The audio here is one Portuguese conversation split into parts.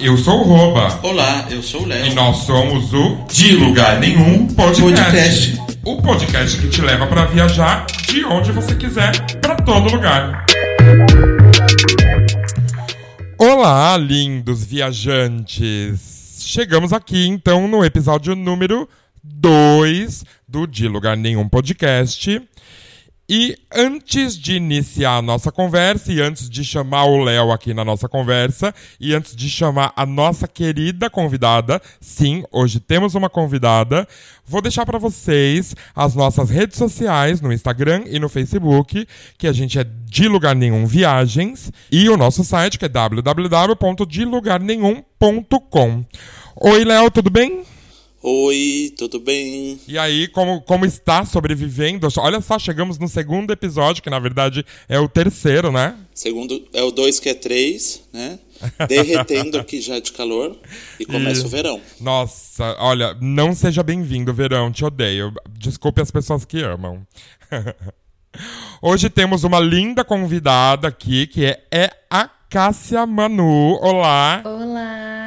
eu sou o Roba. Olá, eu sou o Léo. E nós somos o De Lugar Nenhum Podcast. Podcast. O podcast que te leva para viajar de onde você quiser, para todo lugar. Olá, lindos viajantes. Chegamos aqui então no episódio número 2 do De Lugar Nenhum Podcast. E antes de iniciar a nossa conversa, e antes de chamar o Léo aqui na nossa conversa, e antes de chamar a nossa querida convidada, sim, hoje temos uma convidada, vou deixar para vocês as nossas redes sociais no Instagram e no Facebook, que a gente é de lugar nenhum viagens, e o nosso site que é www.delugarnenhum.com. Oi, Léo, tudo bem? Oi, tudo bem? E aí, como, como está sobrevivendo? Olha só, chegamos no segundo episódio, que na verdade é o terceiro, né? Segundo, é o dois que é três, né? Derretendo aqui já de calor e começa E- o verão. Nossa, olha, não seja bem-vindo, verão, te odeio. Desculpe as pessoas que amam. Hoje temos uma linda convidada aqui, que é, é a Cássia Manu. Olá! Olá,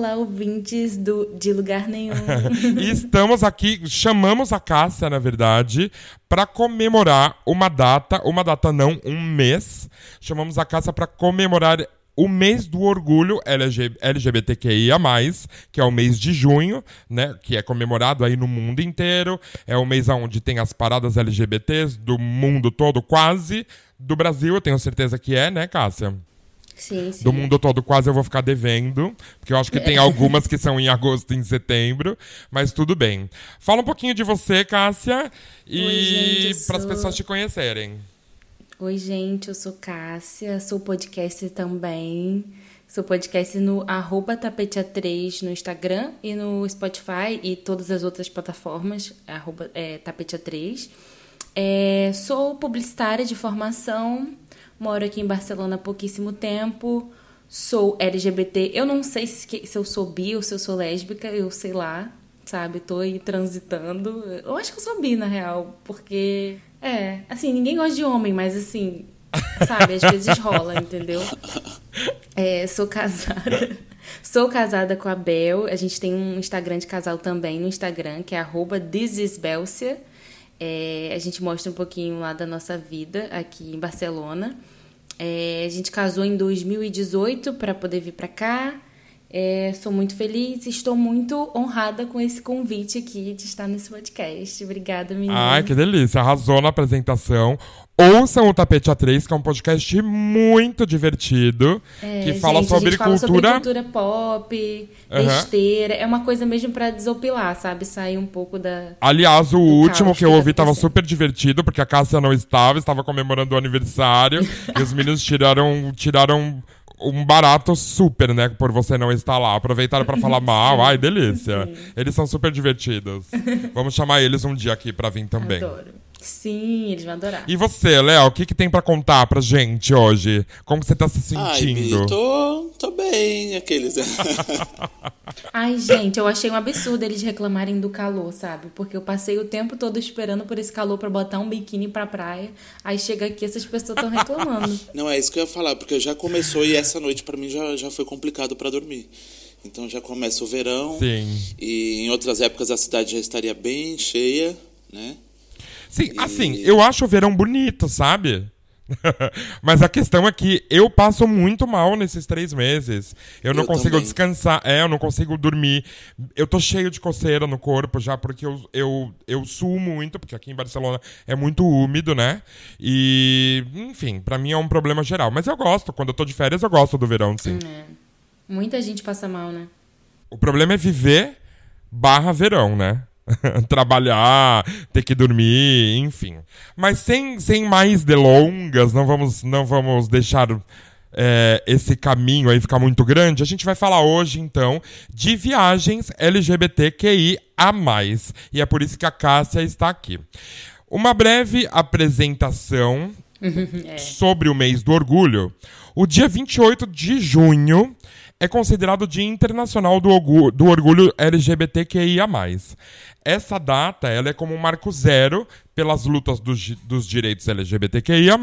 olá ouvintes do De Lugar Nenhum. E estamos aqui, chamamos a Cássia, na verdade, para comemorar uma data, uma data não, um mês. Chamamos a Cássia para comemorar o mês do orgulho LG, LGBTQIA+, que é o mês de junho, né, que é comemorado aí no mundo inteiro. É o mês onde tem as paradas LGBTs do mundo todo, quase. Do Brasil, eu tenho certeza que é, né, Cássia? Sim, sim. do mundo todo quase eu vou ficar devendo, porque eu acho que tem algumas que são em agosto e em setembro, mas tudo bem. Fala um pouquinho de você, Cássia, e para as sou- pessoas te conhecerem. Oi, gente, eu sou Cássia, sou podcaster também. Sou podcast no arroba tapetea3 no Instagram e no Spotify e todas as outras plataformas, arroba é, tapetea3. É, sou publicitária de formação, moro aqui em Barcelona há pouquíssimo tempo, sou LGBT. Eu não sei se, se eu sou bi ou se eu sou lésbica, eu sei lá, sabe? Tô aí transitando. Eu acho que eu sou bi, na real, porque. É, assim, ninguém gosta de homem, mas assim, sabe? Às vezes rola, entendeu? É, sou casada. Sou casada com a Bel. A gente tem um Instagram de casal também no Instagram, que é arroba thisisbelcia. É, a gente mostra um pouquinho lá da nossa vida aqui em Barcelona. É, a gente casou em 2018 para poder vir para cá. É, sou muito feliz estou muito honrada com esse convite aqui de estar nesse podcast. Obrigada, meninas. Ai, que delícia, arrasou na apresentação. Ouçam o Tapete A3, que é um podcast muito divertido, É, que fala gente, sobre a gente fala cultura... sobre cultura pop, Aham. besteira. É uma coisa mesmo pra desopilar, sabe? Sair um pouco da. Aliás, o último que eu ouvi tava acontecendo. super divertido, porque a Cássia não estava, estava comemorando o aniversário, e os meninos tiraram, tiraram um barato super, né, por você não estar lá. Aproveitaram pra falar mal, ai, delícia. Eles são super divertidos. Vamos chamar eles um dia aqui pra vir também. Adoro. Sim, eles vão adorar. E você, Léo, o que, que tem pra contar pra gente hoje? Como você tá se Ai, sentindo? Bi, tô, tô bem, aqueles. Ai, gente, eu achei um absurdo eles reclamarem do calor, sabe? Porque eu passei o tempo todo esperando por esse calor pra botar um biquíni pra praia. Aí chega aqui, essas pessoas estão reclamando. Não, é isso que eu ia falar, porque já começou e essa noite pra mim já, já foi complicado pra dormir. Então já começa o verão. Sim. E em outras épocas a cidade já estaria bem cheia, né? Sim, assim, eu acho o verão bonito, sabe? Mas a questão é que eu passo muito mal nesses três meses. Eu não Eu consigo também. descansar, é, eu não consigo dormir. Eu tô cheio de coceira no corpo já, porque eu, eu, eu suo muito, porque aqui em Barcelona é muito úmido, né? E, enfim, pra mim é um problema geral. Mas eu gosto, quando eu tô de férias, eu gosto do verão, sim. É. Muita gente passa mal, né? O problema é viver barra verão, né? Trabalhar, ter que dormir, enfim. Mas sem, sem mais delongas, não vamos, não vamos deixar é, esse caminho aí ficar muito grande. A gente vai falar hoje, então, de viagens LGBTQIA. E é por isso que a Cássia está aqui. Uma breve apresentação sobre o mês do orgulho. O dia 28 de junho é considerado Dia Internacional do, Orgu- do Orgulho LGBTQIA+. Essa data ela é como um marco zero pelas lutas gi- dos direitos LGBTQIA+,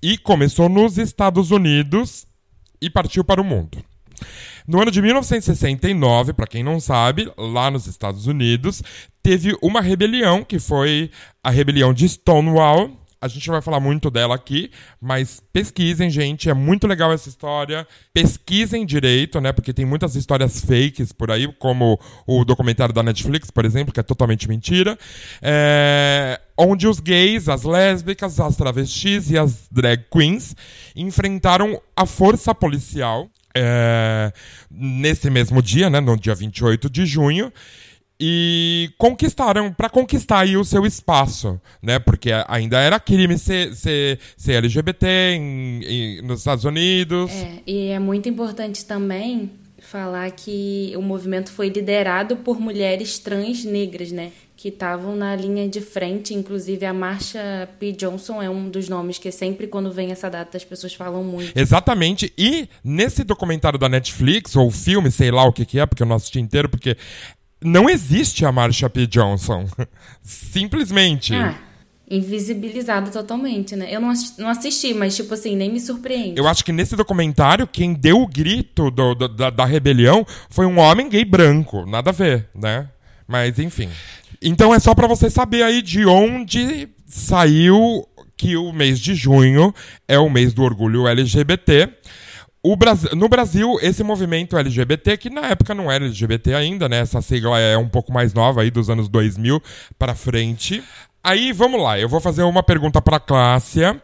e começou nos Estados Unidos e partiu para o mundo. No ano de 1969, para quem não sabe, lá nos Estados Unidos, teve uma rebelião que foi a rebelião de Stonewall. A gente não vai falar muito dela aqui, mas pesquisem, gente. É muito legal essa história. Pesquisem direito, né? Porque tem muitas histórias fakes por aí, como o documentário da Netflix, por exemplo, que é totalmente mentira. É... Onde os gays, as lésbicas, as travestis e as drag queens enfrentaram a força policial é... nesse mesmo dia, né? No dia 28 de junho e conquistaram para conquistar aí o seu espaço, né? Porque ainda era crime ser, ser, ser LGBT em, em, nos Estados Unidos. É, e é muito importante também falar que o movimento foi liderado por mulheres trans negras, né? Que estavam na linha de frente, inclusive a Marsha P. Johnson é um dos nomes que sempre quando vem essa data as pessoas falam muito. Exatamente. E nesse documentário da Netflix, ou filme, sei lá o que, que é, porque eu não assisti inteiro, porque não existe a Marsha P. Johnson. Simplesmente. Ah, invisibilizado totalmente, né? Eu não, não assisti, mas, tipo assim, nem me surpreende. Eu acho que nesse documentário, quem deu o grito do, do, da, da rebelião foi um homem gay branco. Nada a ver, né? Mas, enfim. Então é só para você saber aí de onde saiu que o mês de junho é o mês do orgulho LGBT. Brasil, no Brasil, esse movimento LGBT, que na época não era LGBT ainda, né? Essa sigla é um pouco mais nova aí, dos anos 2000 para frente. Aí, vamos lá, eu vou fazer uma pergunta para Clássica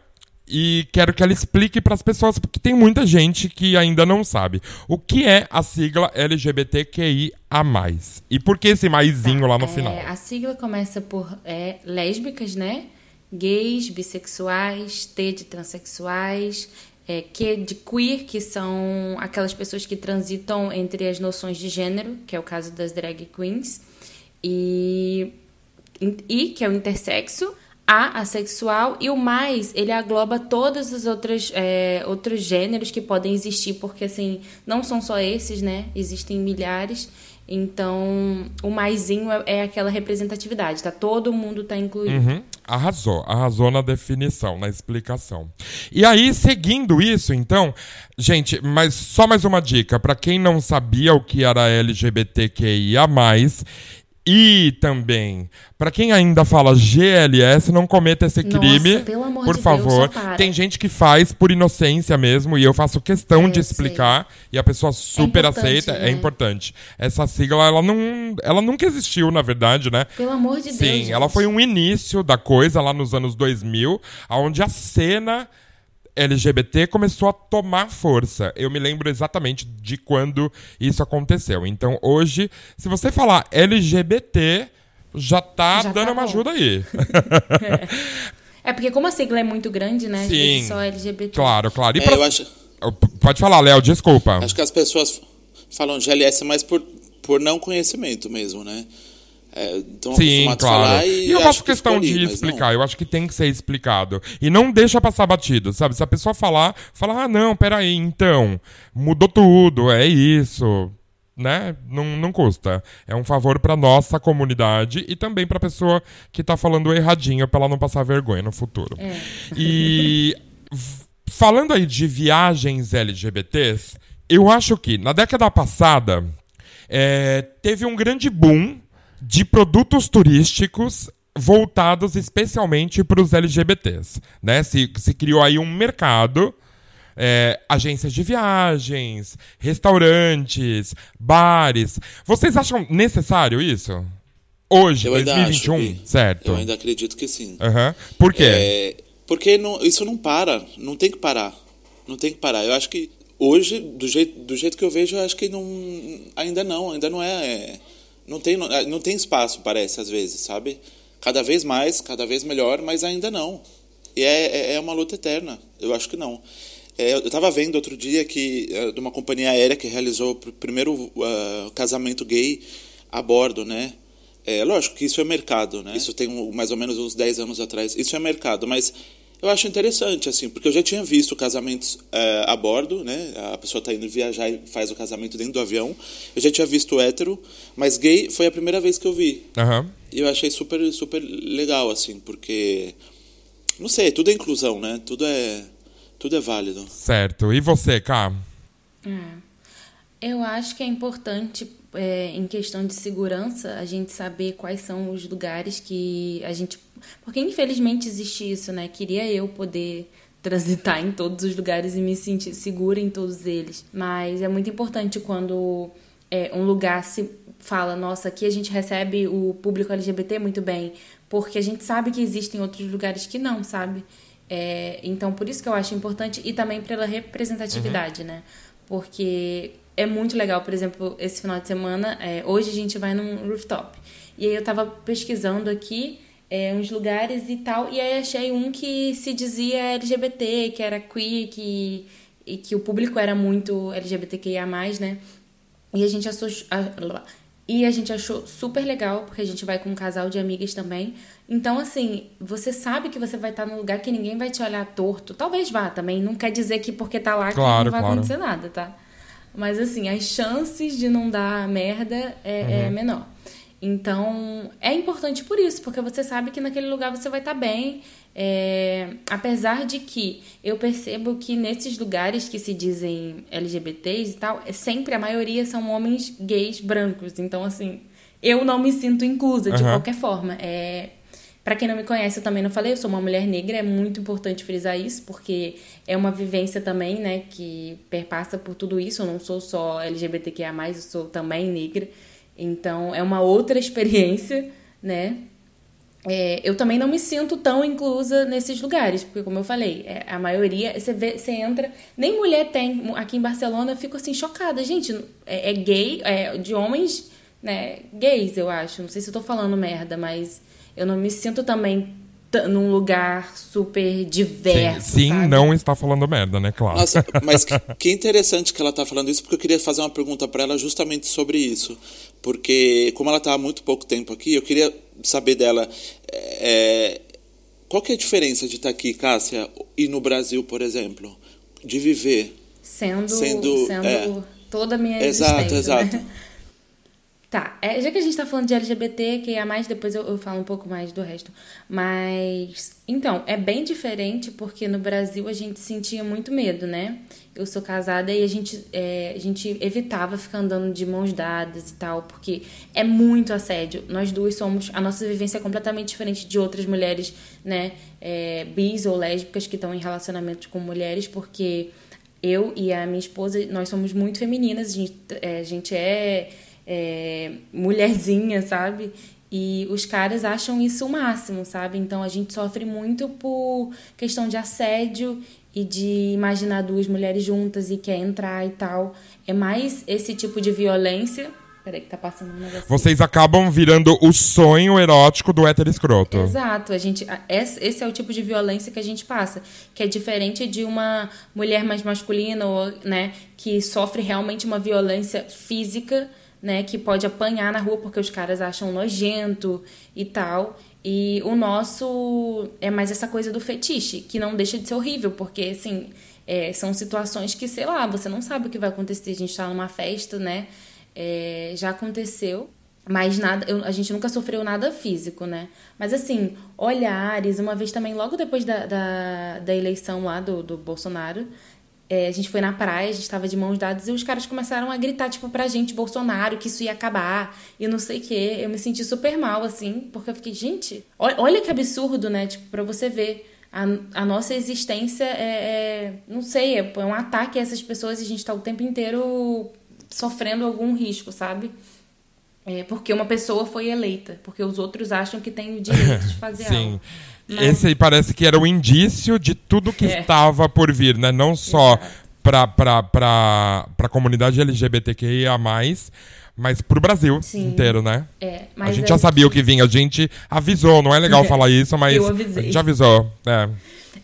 e quero que ela explique para as pessoas, porque tem muita gente que ainda não sabe. O que é a sigla LGBTQIA+. E por que esse maisinho tá, lá no é, final? A sigla começa por é, lésbicas, né? Gays, bissexuais, T de transexuais, é, que de queer, que são aquelas pessoas que transitam entre as noções de gênero, que é o caso das drag queens, e, e que é o intersexo, a assexual e o mais ele agloba todos os outros, é, outros gêneros que podem existir porque assim não são só esses né existem milhares então, o maisinho é, é aquela representatividade, tá? Todo mundo tá incluído. Uhum. Arrasou, arrasou na definição, na explicação. E aí, seguindo isso, então, gente, mas só mais uma dica para quem não sabia o que era LGBTQIA+, e também, para quem ainda fala GLS, não cometa esse crime. Nossa, pelo amor por de favor. Deus, Tem gente que faz por inocência mesmo, e eu faço questão é, de explicar, sei. e a pessoa super é aceita. É né? É importante. Essa sigla, ela não. Ela nunca existiu, na verdade, né? Pelo amor de Sim, Deus. Sim, ela foi um início da coisa lá nos anos 2000, onde a cena LGBT começou a tomar força. Eu me lembro exatamente de quando isso aconteceu. Então, hoje, se você falar LGBT, já tá já dando tá uma ajuda aí. é. é. porque como a sigla é muito grande, né? Sim. só LGBT. Claro, claro. E é, pra... eu acho... Pode falar, Léo, desculpa. Acho que as pessoas falam GLS mais por, por não conhecimento mesmo, né? É, Sim, claro. E, e, eu faço que questão de explicar, eu acho que tem que ser explicado. E não deixa passar batido, sabe? Se a pessoa falar, fala, ah, não, peraí, então, mudou tudo, é isso. Né? Não, não custa. É um favor para nossa comunidade e também para pessoa que tá falando erradinho para ela não passar vergonha no futuro. É. E falando aí de viagens LGBTs, eu acho que na década passada é, teve um grande boom de produtos turísticos voltados especialmente para os LGBTs. Né? Se, se criou aí um mercado. É, agências de viagens, restaurantes, bares. Vocês acham necessário isso? Hoje, eu 2021, que, certo? Eu ainda acredito que sim. Uhum. Por quê? É, porque não, isso não para, não tem que parar. Não tem que parar. Eu acho que hoje, do jeito, do jeito que eu vejo, eu acho que não, ainda não, ainda não é, é não tem, ah, não tem espaço, parece, às vezes, sabe? Cada vez mais, cada vez melhor, mas ainda não. E é, é, é uma luta eterna. Eu acho que não. É, eu estava vendo outro dia que é, de uma companhia aérea que realizou o primeiro uh, casamento gay a bordo, né? É lógico que isso é mercado, né? Isso tem mais ou menos uns 10 anos atrás. Isso é mercado, mas eu acho interessante, assim, porque eu já tinha visto casamentos é, a bordo, né? A pessoa está indo viajar e faz o casamento dentro do avião. Eu já tinha visto hétero, mas gay foi a primeira vez que eu vi. Uhum. E eu achei super, super legal, assim, porque. Não sei, tudo é inclusão, né? Tudo é, tudo é válido. Certo. E você, Cá? É. Eu acho que é importante, é, em questão de segurança, a gente saber quais são os lugares que a gente. Porque infelizmente existe isso, né? Queria eu poder transitar em todos os lugares e me sentir segura em todos eles. Mas é muito importante quando é, um lugar se fala, nossa, aqui a gente recebe o público LGBT muito bem, porque a gente sabe que existem outros lugares que não, sabe? É, então, por isso que eu acho importante e também pela representatividade, uhum. né? Porque é muito legal, por exemplo, esse final de semana, é, hoje a gente vai num rooftop. E aí eu tava pesquisando aqui é, uns lugares e tal, e aí achei um que se dizia LGBT, que era queer, que, e que o público era muito LGBTQIA, né? E a gente achou. E a gente achou super legal, porque a gente vai com um casal de amigas também. Então, assim, você sabe que você vai estar num lugar que ninguém vai te olhar torto. Talvez vá também. Não quer dizer que porque tá lá claro, que não vai claro. acontecer nada, tá? Mas, assim, as chances de não dar merda é, é uhum. é menor. Então, é importante por isso, porque você sabe que naquele lugar você vai estar tá bem. É, apesar de que eu percebo que nesses lugares que se dizem LGBTs e tal, é sempre a maioria são homens gays brancos. Então, assim, eu não me sinto inclusa de qualquer forma. É, para quem não me conhece, eu também não falei, eu sou uma mulher negra, é muito importante frisar isso, porque é uma vivência também, né, que perpassa por tudo isso. Eu não sou só LGBTQIA, eu sou também negra. Então, é uma outra experiência, né? É, eu também não me sinto tão inclusa nesses lugares, porque, como eu falei, é, a maioria, você, vê, você entra, nem mulher tem. Aqui em Barcelona, eu fico assim, chocada. Gente, é, é gay, é de homens né, gays, eu acho. Não sei se eu tô falando merda, mas eu não me sinto também num lugar super diverso. Sim, sim não está falando merda, né? Claro. Nossa, mas que, que, interessante que ela está falando isso, porque eu queria fazer uma pergunta para ela justamente sobre isso. Porque, como ela está há muito pouco tempo aqui, eu queria saber dela. É, qual que é a diferença de estar tá aqui, Cássia, e no Brasil, por exemplo? De viver. Sendo, sendo, sendo é, toda a minha exato, existência. Exato, exato. Né? Tá, é, já que a gente tá falando de LGBT, que é mais, depois eu, eu, falo um pouco mais do resto. Mas, então, é bem diferente porque no Brasil a gente sentia muito medo, né? Eu sou casada e a gente, é, a gente evitava ficar andando de mãos dadas e tal, porque é muito assédio. Nós duas somos, a nossa vivência é completamente diferente de outras mulheres, né? É, bis ou lésbicas que estão em relacionamentos com mulheres, porque eu e a minha esposa, nós somos muito femininas, a gente é, a gente é é, mulherzinha, sabe? E os caras acham isso o máximo, sabe? Então a gente sofre muito por questão de assédio e de imaginar duas mulheres juntas e quer entrar e tal. É mais esse tipo de violência. Peraí, que tá passando um negócio. Vocês acabam virando o sonho erótico do hétero escroto. Exato. A gente, esse é o tipo de violência que a gente passa. Que é diferente de uma mulher mais masculina, ou, né? Que sofre realmente uma violência física né, que pode apanhar na rua porque os caras acham nojento e tal. E o nosso é mais essa coisa do fetiche, que não deixa de ser horrível, porque assim, é, são situações que, sei lá, você não sabe o que vai acontecer. A gente tá numa festa, né? É, já aconteceu, mas nada, eu, a gente nunca sofreu nada físico, né? Mas assim, olhares, uma vez também, logo depois da, da, da eleição lá do, do Bolsonaro, é, a gente foi na praia, a gente tava de mãos dadas e os caras começaram a gritar, tipo, pra gente, Bolsonaro, que isso ia acabar e não sei o quê. Eu me senti super mal, assim, porque eu fiquei, gente, olha, que absurdo, né? Tipo, pra você ver. A, a nossa existência é, é não sei, é, é um ataque a essas pessoas e a gente tá o tempo inteiro sofrendo algum risco, sabe? É porque uma pessoa foi eleita, porque os outros acham que tem o direito de fazer Sim. algo. Mas... Esse aí parece que era o indício de tudo que é. estava por vir, né? Não só para a comunidade LGBTQIA+, mas para o Brasil Sim. inteiro, né? É, a gente é já sabia que... o que vinha, a gente avisou, não é legal falar isso, mas a gente avisou. É.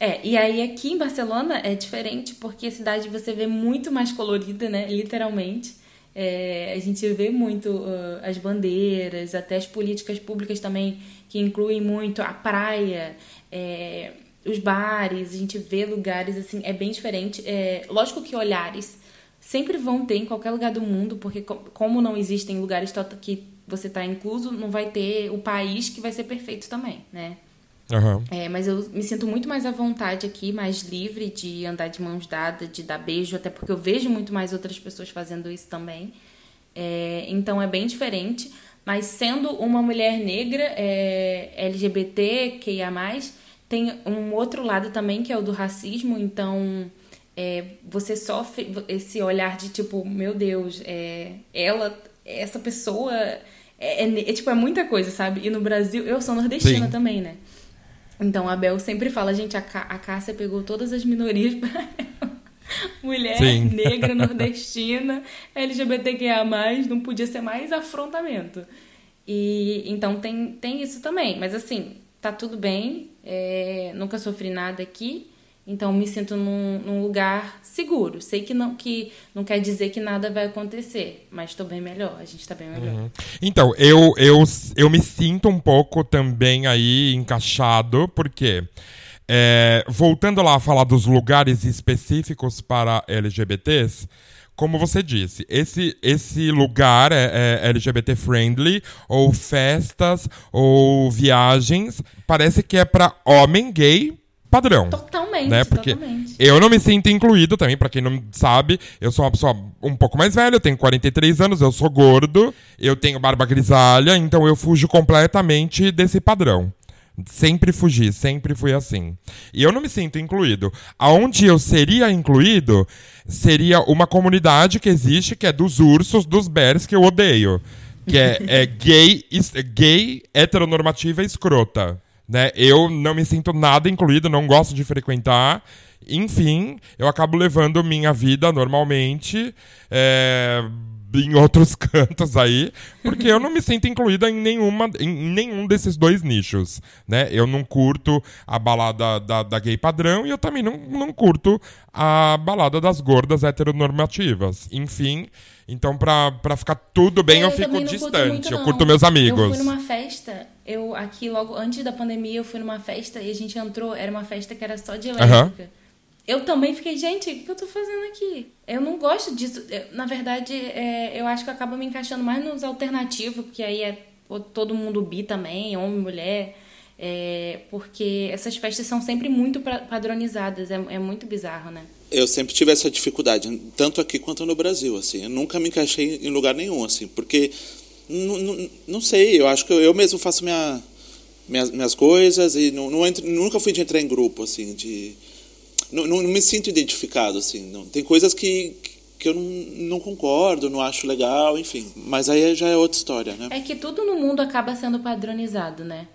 É, e aí aqui em Barcelona é diferente porque a cidade você vê muito mais colorida, né? Literalmente. É, a gente vê muito uh, as bandeiras, até as políticas públicas também, que incluem muito a praia, é, os bares, a gente vê lugares assim, é bem diferente. É, lógico que olhares sempre vão ter em qualquer lugar do mundo, porque como não existem lugares que você está incluso, não vai ter o país que vai ser perfeito também, né? Aham. É, mas eu me sinto muito mais à vontade aqui, mais livre de andar de mãos dadas, de dar beijo, até porque eu vejo muito mais outras pessoas fazendo isso também. É, então é bem diferente. Mas sendo uma mulher negra, é, LGBT, que ia mais, tem um outro lado também que é o do racismo. Então é, você sofre esse olhar de tipo, meu Deus, é, ela, essa pessoa é, é, é, tipo é muita coisa, sabe? E no Brasil eu sou nordestina Sim. também, né? Então a Bel sempre fala, gente, a, Cá- a Cássia pegou todas as minorias pra ela. Mulher, Sim. negra, nordestina, LGBTQIA+, não podia ser mais afrontamento. E então tem, tem isso também. Mas assim, tá tudo bem. é, nunca sofri nada aqui. Então me sinto num, num lugar seguro. Sei que não, que não quer dizer que nada vai acontecer, mas estou bem melhor. A gente tá bem melhor. Então, eu, eu, eu me sinto um pouco também aí encaixado, porque é, voltando lá a falar dos lugares específicos para LGBTs, como você disse, esse, esse lugar é, é LGBT friendly, ou festas, ou viagens, parece que é para homem gay padrão Totalmente, né? Porque totalmente. eu não me sinto incluído também, pra quem não sabe, eu sou uma pessoa um pouco mais velha, eu tenho 43 anos, eu sou gordo, eu tenho barba grisalha, então eu fujo completamente desse padrão. Sempre fugi, sempre fui assim. E eu não me sinto incluído. Aonde eu seria incluído seria uma comunidade que existe, que é dos ursos, dos bears, que eu odeio. Que é, é gay, gay, heteronormativa e escrota. Né? Eu não me sinto nada incluído, não gosto de frequentar. Enfim, eu acabo levando minha vida normalmente é, em outros cantos aí, porque eu não me sinto incluída em, nenhuma, em nenhum desses dois nichos. Né? Eu não curto a balada da, da gay padrão e eu também não, não curto a balada das gordas heteronormativas. Enfim, então pra, pra ficar tudo bem, É, eu, fico não curto distante. muito, eu curto meus amigos. Eu fui numa festa, eu aqui logo antes da pandemia, eu fui numa festa e a gente entrou, era uma festa que era só de lésbica. Eu também fiquei, gente, o que eu tô fazendo aqui? Eu não gosto disso. Eu, na verdade, é, eu acho que eu acabo me encaixando mais nos alternativos, porque aí é todo mundo bi também, homem, mulher. é, porque essas festas são sempre muito padronizadas, é, é muito bizarro, né? Eu sempre tive essa dificuldade, tanto aqui quanto no Brasil, assim. Eu nunca me encaixei em lugar nenhum, assim, porque não, não, sei, eu acho que eu, mesmo faço minha, minhas, minhas coisas e não, não entro, nunca fui de entrar em grupo, assim, de não, não, me sinto identificado, assim. Não, tem coisas que que eu não, não concordo, não acho legal, enfim. Mas aí já é outra história, né? É que tudo no mundo acaba sendo padronizado, né?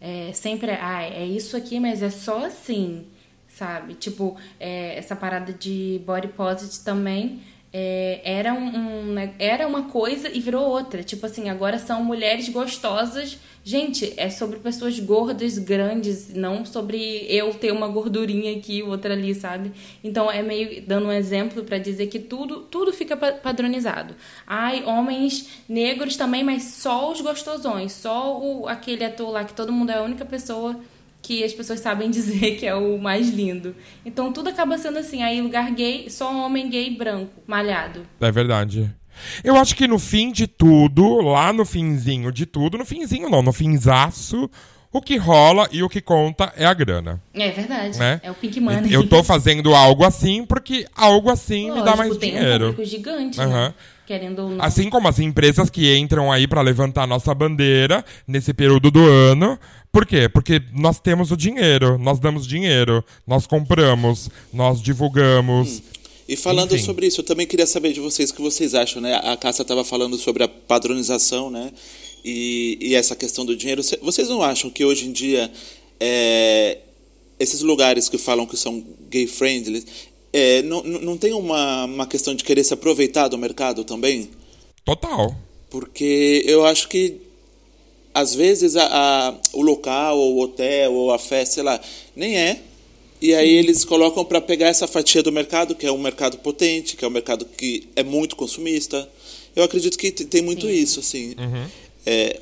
É, sempre, ah, é isso aqui, mas é só assim, sabe? Tipo, é, essa parada de body positive também é, era, um, um, né, era uma coisa e virou outra. Tipo assim, agora são mulheres gostosas. Gente, é sobre pessoas gordas, grandes, não sobre eu ter uma gordurinha aqui, outra ali, sabe? Então é meio dando um exemplo pra dizer que tudo, tudo fica pa- padronizado. Ai, homens negros também, mas só os gostosões, só o, aquele ator lá que todo mundo é a única pessoa que as pessoas sabem dizer que é o mais lindo. Então tudo acaba sendo assim, aí lugar gay, só homem gay branco, malhado. É verdade. Eu acho que no fim de tudo, lá no finzinho de tudo, no finzinho não, no finzaço, o que rola e o que conta é a grana. É verdade. Né? É o Pink Money. Eu tô fazendo algo assim porque algo assim me dá Lógico, mais tem um dinheiro. público gigante, Aham. né? Querendo ou não. Assim como as empresas que entram aí pra levantar nossa bandeira nesse período do ano. Por quê? Porque nós temos o dinheiro, nós damos dinheiro, nós compramos, nós divulgamos. E falando Enfim. sobre isso, eu também queria saber de vocês o que vocês acham, né? A Cássia estava falando sobre a padronização, né? E, e essa questão do dinheiro. Cê- Vocês não acham que hoje em dia é, esses lugares que falam que são gay friendly é, não, não tem uma, uma questão de querer se aproveitar do mercado também? Total. Porque eu acho que às vezes a, a- o local, ou o hotel, ou a festa, sei lá, nem é. E aí eles colocam para pegar essa fatia do mercado, que é um mercado potente, que é um mercado que é muito consumista. Eu acredito que tem muito Sim. isso, assim. É,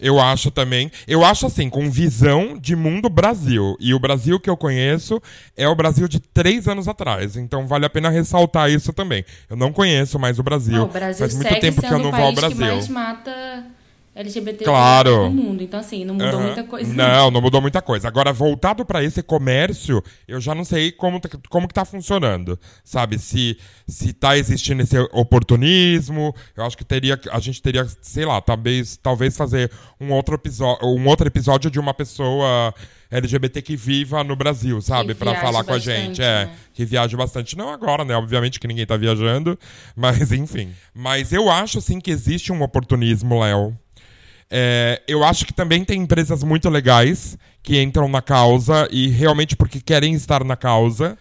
Eu acho também. Eu acho assim, com visão de mundo Brasil. E o Brasil que eu conheço é o Brasil de três anos atrás. Então vale a pena ressaltar isso também. Eu não conheço mais o Brasil. Ah, o Brasil Faz muito tempo que eu não vou ao país que Brasil. mais mata LGBT Claro. no mundo. Então, assim, não mudou Aham. muita coisa. Não, não mudou muita coisa. Agora, voltado pra esse comércio, eu já não sei como, tá- como que tá funcionando. Sabe? Se, se tá existindo esse oportunismo, eu acho que teria, a gente teria, sei lá, talvez, talvez fazer um outro, episódio, um outro episódio de uma pessoa LGBT que viva no Brasil, sabe? Viaje falar com a bastante, gente. É, né? que viaja bastante. Não agora, né? Obviamente que ninguém tá viajando, mas enfim. Mas eu acho, sim, que existe um oportunismo, Léo. É, eu acho que também tem empresas muito legais que entram na causa e realmente porque querem estar na causa.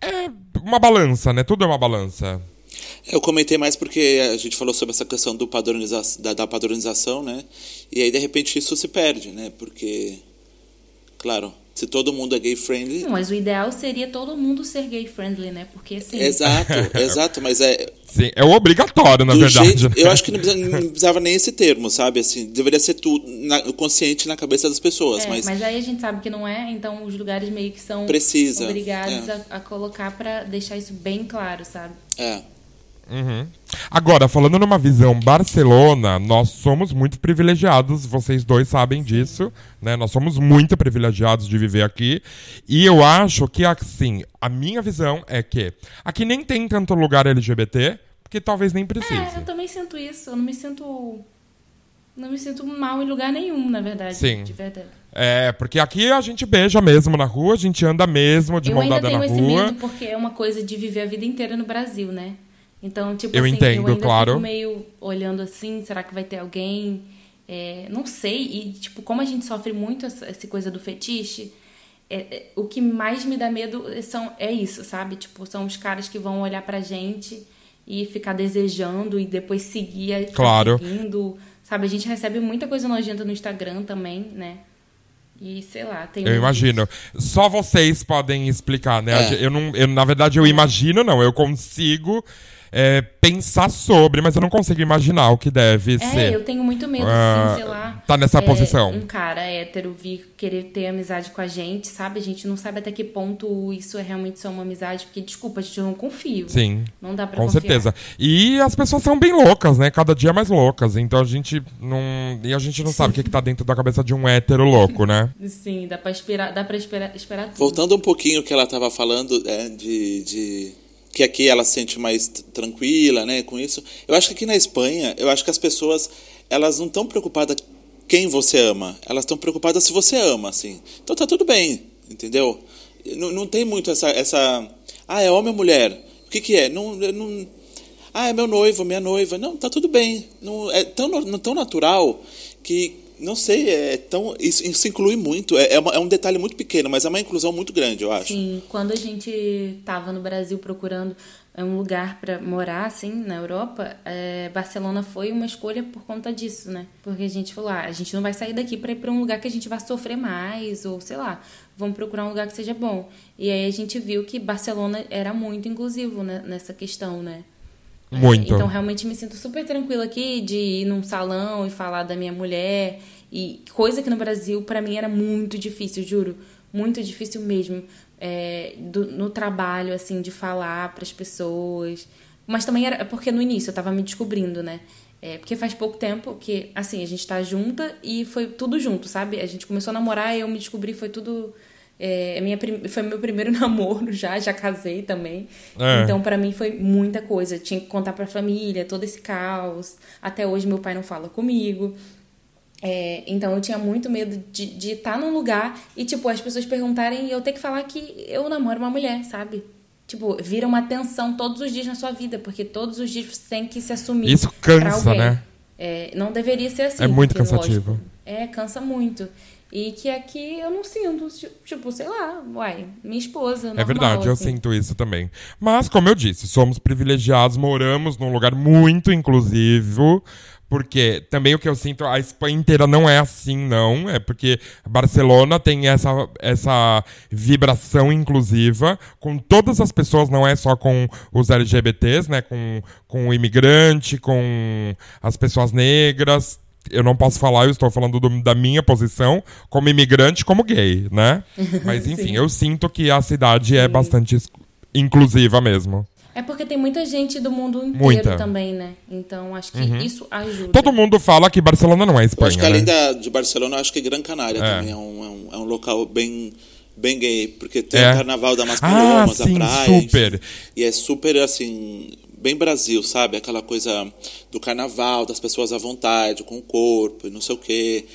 É uma balança, né? Tudo é uma balança. Eu comentei mais porque a gente falou sobre essa questão do padroniza da, da padronização, né? E aí, de repente, isso se perde, né? Porque, claro, se todo mundo é gay friendly. Não, mas o ideal seria todo mundo ser gay friendly, né? Porque assim. Exato, exato, mas é. Sim, é obrigatório, na verdade. jeito- né? eu acho que não precisava, não precisava nem esse termo, sabe? Assim, deveria ser tudo na- consciente na cabeça das pessoas, É, mas, mas... aí a gente sabe que não é, então os lugares meio que são Precisa, obrigados é. a, a colocar pra deixar isso bem claro, sabe? é. Uhum. Agora, falando numa visão Barcelona, nós somos muito privilegiados, vocês dois sabem disso, né? Nós somos muito privilegiados de viver aqui. E eu acho que, assim, a minha visão é que aqui nem tem tanto lugar LGBT, porque talvez nem precise. É, eu também sinto isso. Eu não me sinto. Não me sinto mal em lugar nenhum, na verdade. Sim. De verdade. É, porque aqui a gente beija mesmo na rua, a gente anda mesmo de eu mão ainda dada tenho na esse rua. medo porque é uma coisa de viver a vida inteira no Brasil, né? Então, tipo Eu assim, entendo, eu ainda claro. fico meio olhando assim, será que vai ter alguém? É, não sei. E, tipo, como a gente sofre muito essa, essa coisa do fetiche, é, é, o que mais me dá medo são, é isso, sabe? Tipo, são os caras que vão olhar pra gente e ficar desejando e depois seguir, ficar Claro. seguindo. Sabe, a gente recebe muita coisa nojenta no Instagram também, né? E sei lá, tem Eu imagino. Só vocês podem explicar, né? É. Eu não, eu, na verdade, eu imagino, não. Eu consigo é, pensar sobre, mas eu não consigo imaginar o que deve É, ser. eu tenho muito medo, Ah, assim, sei lá. tá nessa é, posição. Um cara hétero vir querer ter amizade com a gente, sabe? A gente não sabe até que ponto isso é realmente só uma amizade, porque, desculpa, a gente não confia. Sim. Não dá pra Com confiar. certeza. E as pessoas são bem loucas, né? Cada dia mais loucas. Então a gente não. E a gente não sabe o que, que tá dentro da cabeça de um hétero louco, né? Sim, dá pra esperar, dá pra esperar, esperar tudo. Voltando um pouquinho o que ela estava falando é, de, de que aqui ela se sente mais tranquila, né, com isso. Eu acho que aqui na Espanha, eu acho que as pessoas elas não estão preocupadas quem você ama, elas estão preocupadas se você ama, assim. Então tá tudo bem, entendeu? Não, não tem muito essa essa ah é homem ou mulher? O que que é? Não, não ah é meu noivo, minha noiva. Não, tá tudo bem. Não é tão no- tão natural que não sei, é tão isso, isso inclui muito. É, é, uma- é um detalhe muito pequeno, mas é uma inclusão muito grande, eu acho. Sim, quando a gente tava no Brasil procurando é, um lugar pra morar, assim, na Europa, é, Barcelona foi uma escolha por conta disso, né? Porque a gente falou, ah, a gente não vai sair daqui pra ir pra um lugar que a gente vai sofrer mais, ou sei lá, vamos procurar um lugar que seja bom. E aí a gente viu que Barcelona era muito inclusivo né, nessa questão, né? Muito. Então, realmente me sinto super tranquila aqui de ir num salão e falar da minha mulher. E coisa que no Brasil, pra mim, era muito difícil, juro. Muito difícil mesmo. É, do- no trabalho, assim, de falar pras pessoas. Mas também era porque no início eu tava me descobrindo, né? É, porque faz pouco tempo que, assim, a gente tá junta e foi tudo junto, sabe? A gente começou a namorar e eu me descobri, foi tudo. É, minha, prim- foi meu primeiro namoro já, já casei também. É. Então, pra mim foi muita coisa. Tinha que contar pra família, todo esse caos. Até hoje meu pai não fala comigo. É, então eu tinha muito medo de estar num lugar e, tipo, as pessoas perguntarem e eu ter que falar que eu namoro uma mulher, sabe? Tipo, vira uma tensão todos os dias na sua vida, porque todos os dias você tem que se assumir. Isso cansa, né? É, não deveria ser assim. É muito porque, cansativo. lógico, é, cansa muito. E que aqui eu não sinto, tipo, sei lá, uai, minha esposa. É normal, verdade, eu assim. sinto isso também. Mas, como eu disse, somos privilegiados, moramos num lugar muito inclusivo. Porque também o que eu sinto, a Espanha inteira não é assim, não. É porque Barcelona tem essa, essa vibração inclusiva com todas as pessoas, não é só com os LGBTs, né? Com, com o imigrante, com as pessoas negras. Eu não posso falar, eu estou falando do- da minha posição como imigrante, como gay, né? Mas enfim, eu sinto que a cidade é bastante inclusiva mesmo. É porque tem muita gente do mundo inteiro Muita. também, né? Então acho que isso ajuda. Todo mundo fala que Barcelona não é Eu Espanha, acho que além né? da, de Barcelona, eu acho que Gran Canária É. também é um, é, um, é um local bem, bem gay, porque tem É. o Carnaval da Ah, Maspalomas, sim, a praia. super. enfim. E é super, assim, bem Brasil, sabe? Aquela coisa do carnaval, das pessoas à vontade, com o corpo e não sei o quê.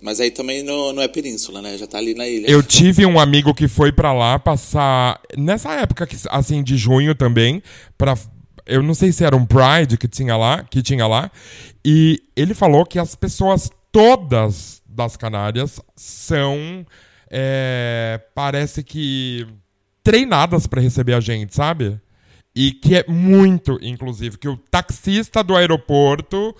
Mas aí também não, não é península, né? Já tá ali na ilha. Eu tive um amigo que foi pra lá passar nessa época assim de junho também para eu não sei se era um Pride que tinha lá, que tinha lá, e ele falou que as pessoas todas das Canárias são é, parece que treinadas pra receber a gente, sabe? E que é muito, inclusive, que o taxista do aeroporto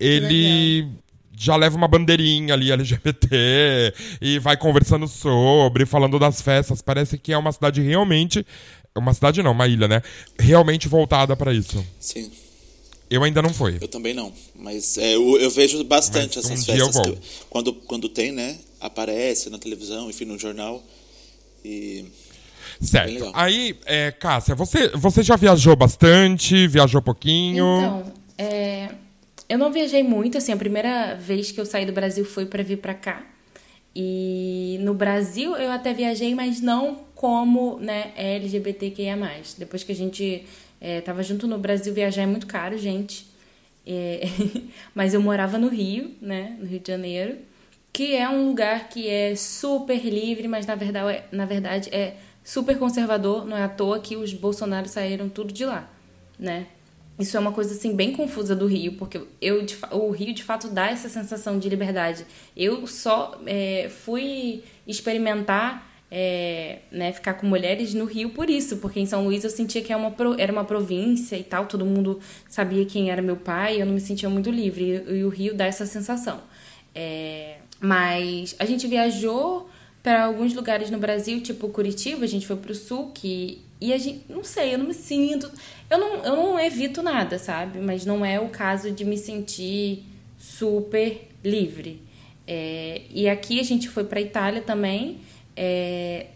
ele já leva uma bandeirinha ali LGBT e vai conversando sobre, falando das festas. Parece que é uma cidade realmente. Uma cidade não, uma ilha, né? Realmente voltada pra isso. Sim, Eu ainda não fui. eu também não. Mas é, eu, eu vejo bastante Mas um essas eu festas. vou. que- quando, quando tem, né? Aparece na televisão, enfim, no jornal. E Certo. legal. Aí, é, Cássia, você, você já viajou bastante? Viajou pouquinho? Então, é, eu não viajei muito, assim, a primeira vez que eu saí do Brasil foi para vir para cá. E no Brasil eu até viajei, mas não como, né, LGBTQIA+. Depois que a gente é, tava junto no Brasil, viajar é muito caro, gente. É, mas eu morava no Rio, né, no Rio de Janeiro, que é um lugar que é super livre, mas na verdade, na verdade é super conservador. Não é à toa que os Bolsonaros saíram tudo de lá, né? Isso é uma coisa assim bem confusa do Rio, porque eu de o Rio de fato dá essa sensação de liberdade. Eu só é, fui experimentar é, né, ficar com mulheres no Rio por isso, porque em São Luís eu sentia que é uma era uma província e tal, todo mundo sabia quem era meu pai, eu não me sentia muito livre, e, e o Rio dá essa sensação. É, mas a gente viajou para alguns lugares no Brasil, tipo Curitiba, a gente foi pro sul, que e a gente, não sei, eu não me sinto, eu não, eu não evito nada, sabe? Mas não é o caso de me sentir super livre. É, e aqui a gente foi para Itália também. é,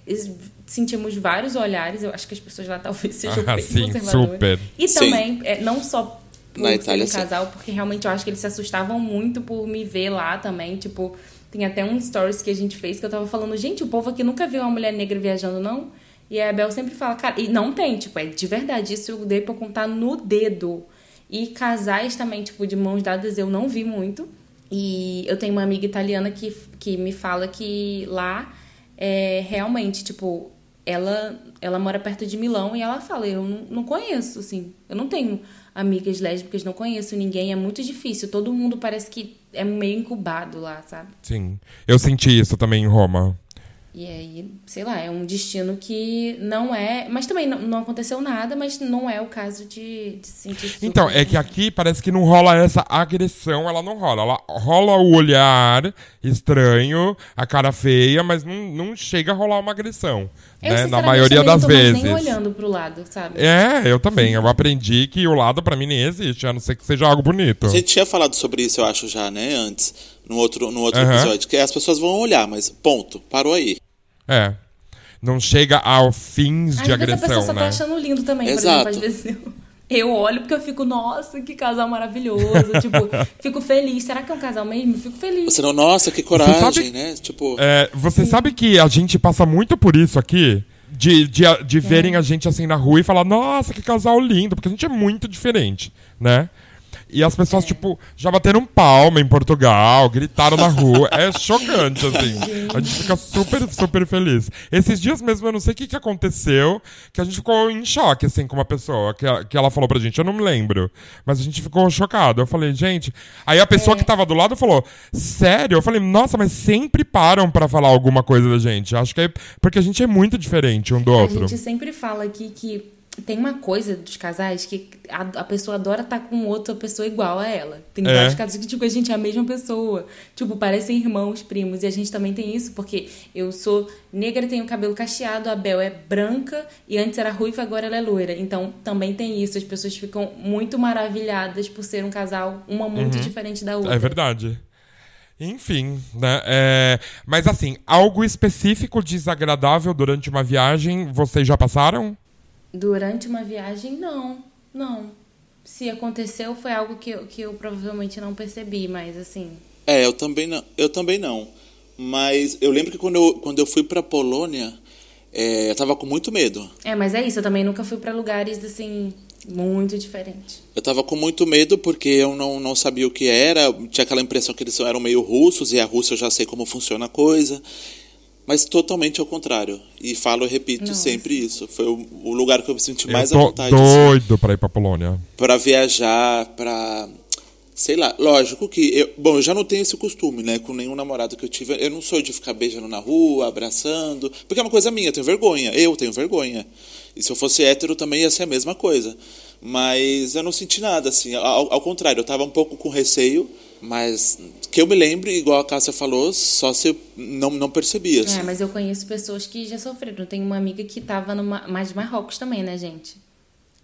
sentimos vários olhares. Eu acho que as pessoas lá talvez sejam Ah, bem sim, super. E Sim. também, é, não só por Na Itália, um sim. casal, porque realmente eu acho que eles se assustavam muito por me ver lá também. Tipo, tem até um stories que a gente fez que eu tava falando, gente, o povo aqui nunca viu uma mulher negra viajando, não? E a Bel sempre fala, cara, e não tem, tipo, é de verdade, isso eu dei pra contar no dedo. E casais também, tipo, de mãos dadas eu não vi muito. E eu tenho uma amiga italiana que, que me fala que lá é realmente, tipo, ela, ela mora perto de Milão e ela fala, eu não, não conheço, assim, eu não tenho amigas lésbicas, não conheço ninguém, é muito difícil. Todo mundo parece que é meio incubado lá, sabe? Sim. Eu senti isso também em Roma. E aí, sei lá, é um destino que não é. Mas também não, não aconteceu nada, mas não é o caso de, de se sentir super- Então, é que aqui parece que não rola essa agressão, ela não rola. Ela rola o olhar estranho, a cara feia, mas não, não chega a rolar uma agressão. Eu, né? Na maioria das não tô mais vezes. nem olhando pro lado, sabe? É, eu também. Eu aprendi que o lado pra mim nem existe, a não ser que seja algo bonito. A gente tinha falado sobre isso, eu acho, já, né, antes, no outro, no outro Aham. episódio, que as pessoas vão olhar, mas ponto, parou aí. É. Não chega ao fins Às de vezes a pessoa agressão, só tá né? achando lindo também, por Exato. exemplo, às vezes eu, eu olho porque eu fico, nossa, que casal maravilhoso. tipo, fico feliz. Será que é um casal mesmo? Fico feliz. Você não, nossa, que coragem, sabe- né? Tipo, É, você sabe que a gente passa muito por isso aqui? De, de, de É. verem a gente assim na rua e falar, nossa, que casal lindo, porque a gente é muito diferente, né? E as É. pessoas, tipo, já bateram palma em Portugal, gritaram na rua. É chocante, assim. A gente fica super, super feliz. Esses dias mesmo, eu não sei o que, que aconteceu, que a gente ficou em choque, assim, com uma pessoa, que, a- que ela falou pra gente. Eu não me lembro. Mas a gente ficou chocado. Eu falei, gente. Aí a pessoa É. que tava do lado falou, sério? Eu falei, nossa, mas sempre param pra falar alguma coisa da gente. Acho que é porque a gente é muito diferente um do A outro. gente sempre fala aqui que tem uma coisa dos casais que a, a pessoa adora estar com outra pessoa igual a ela. Tem É. vários casos que, tipo, a gente é a mesma pessoa. Tipo, parecem irmãos, primos. E a gente também tem isso, porque eu sou negra tenho cabelo cacheado, a Bel é branca e antes era ruiva, agora ela é loira. Então também tem isso. As pessoas ficam muito maravilhadas por ser um casal, uma muito diferente da outra. É verdade. Enfim, né? É, Mas assim, algo específico desagradável durante uma viagem, vocês já passaram? Durante uma viagem, não. Não. Se aconteceu, foi algo que eu, que eu provavelmente não percebi, mas assim. É, eu também não. Eu também não. Mas eu lembro que quando eu, quando eu fui pra Polônia, é, eu tava com muito medo. É, mas é isso, eu também nunca fui para lugares assim muito diferentes. Eu tava com muito medo porque eu não, não sabia o que era, tinha aquela impressão que eles eram meio russos e a Rússia eu já sei como funciona a coisa. Mas totalmente ao contrário. E falo e repito Nossa. sempre isso. Foi o, o lugar que eu me senti mais eu à tô vontade. assim, doido pra ir pra Polônia. Pra viajar, pra. Sei lá, lógico que. Eu, bom, eu já não tenho esse costume, né? Com nenhum namorado que eu tive. Eu não sou de ficar beijando na rua, abraçando. Porque é uma coisa minha, eu tenho vergonha. Eu tenho vergonha. E se eu fosse hétero também ia ser a mesma coisa. Mas eu não senti nada, assim. Ao, ao contrário, eu tava um pouco com receio. Mas que eu me lembre, igual a Cássia falou, só se eu não, não percebi, assim. É, mas eu conheço pessoas que já sofreram. Tem uma amiga que tava no Ma- mais de Marrocos também, né, gente?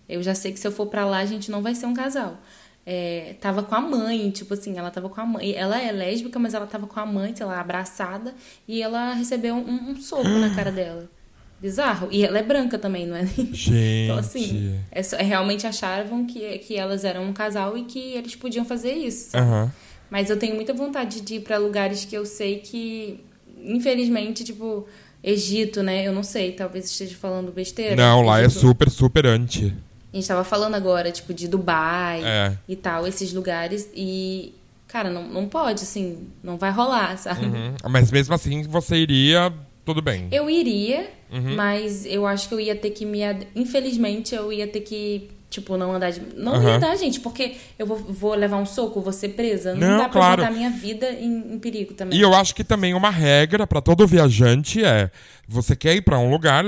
Eu já sei que se eu for pra lá, a gente não vai ser um casal. É, tava com a mãe, tipo assim, ela tava com a mãe. Ela é lésbica, mas ela tava com a mãe, sei lá, abraçada, e ela recebeu um, um soco na cara dela. Bizarro. E ela é branca também, não é? Gente. Então, assim, é só- realmente achavam que, que elas eram um casal e que eles podiam fazer isso. Aham. Mas eu tenho muita vontade de ir pra lugares que eu sei que, infelizmente, tipo, Egito, né? Eu não sei, talvez esteja falando besteira. Não, lá é Egito- super, super anti. A gente tava falando agora, tipo, de Dubai É. e tal, esses lugares. E, cara, não, não pode, assim, não vai rolar, sabe? Uhum. Mas mesmo assim, você iria, tudo bem. Eu iria, Uhum. mas eu acho que eu ia ter que me. ad- Infelizmente, eu ia ter que. Tipo, não andar de. Não Aham. ia dar, gente, porque eu vou, vou levar um soco, vou ser presa. Não, Não, dá pra claro. botar minha vida em, em perigo também. E eu acho que também uma regra pra todo viajante é: você quer ir pra um lugar,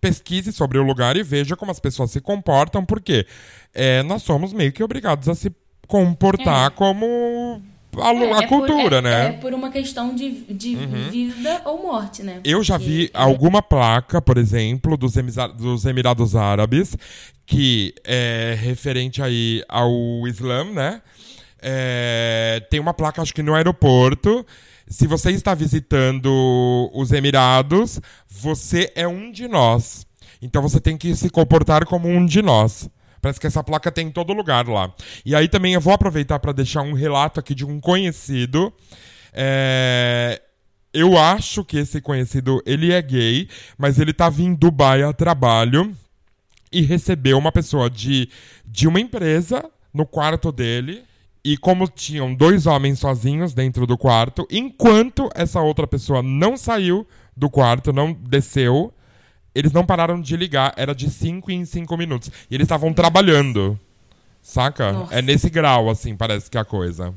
pesquise sobre o lugar e veja como as pessoas se comportam, porque é, nós somos meio que obrigados a se comportar como a, É, a é cultura, é- né? É por uma questão de, de vida ou morte, né? Eu já vi alguma placa, por exemplo, dos, dos Emirados Árabes, que é referente aí ao Islã, né? É, tem uma placa, acho que no aeroporto. Se você está visitando os Emirados, você é um de nós. Então você tem que se comportar como um de nós. Parece que essa placa tem em todo lugar lá. E aí também eu vou aproveitar para deixar um relato aqui de um conhecido. É, eu acho que esse conhecido ele é gay, mas ele estava em Dubai a trabalho e recebeu uma pessoa de, de uma empresa no quarto dele. E como tinham dois homens sozinhos dentro do quarto, enquanto essa outra pessoa não saiu do quarto, não desceu, eles não pararam de ligar. Era de 5 em 5 minutos. E eles estavam trabalhando. Saca? Nossa. É nesse grau, assim, parece que é a coisa.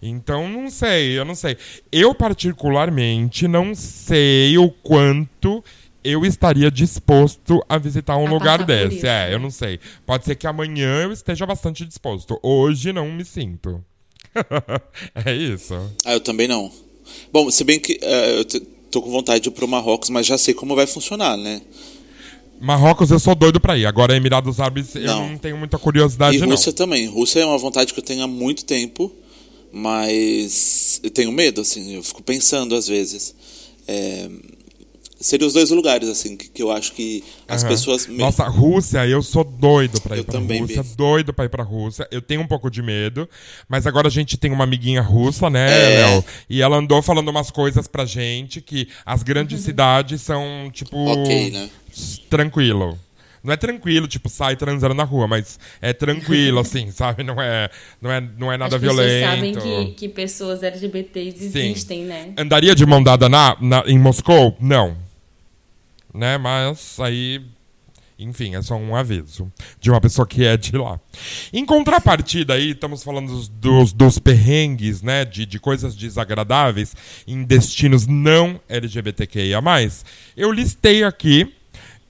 Então, não sei, eu não sei. Eu, particularmente, não sei o quanto eu estaria disposto a visitar um A lugar desse. é, eu não sei. Pode ser que amanhã eu esteja bastante disposto. Hoje não me sinto. é isso. Ah, eu também não. Bom, se bem que eh, eu tô com vontade de ir pro Marrocos, mas já sei como vai funcionar, né? Marrocos eu sou doido pra ir. Agora, Emirados Árabes eu Não. não tenho muita curiosidade, E não. Rússia também. Rússia é uma vontade que eu tenho há muito tempo, mas eu tenho medo, assim, eu fico pensando às vezes. É, Seriam os dois lugares, assim, que, que eu acho que as Aham. pessoas. me- Nossa, Rússia, eu sou doido pra ir Eu pra também, Rússia. Doido pra ir pra Rússia. Eu tenho um pouco de medo, mas agora a gente tem uma amiguinha russa, né, É. Léo? E ela andou falando umas coisas pra gente que as grandes cidades são, tipo. Ok, né? Tranquilo. Não é tranquilo, tipo, sai transando na rua, mas é tranquilo, assim, sabe? Não é, não é, não é nada As violento. sabem que, que pessoas LGBTs existem, né? Andaria de mão dada na, na- em Moscou? Não. Né? Mas aí. Enfim, é só um aviso de uma pessoa que é de lá. Em contrapartida aí, estamos falando dos, dos, dos perrengues, né? De, de coisas desagradáveis em destinos não LGBTQIA. Eu listei aqui,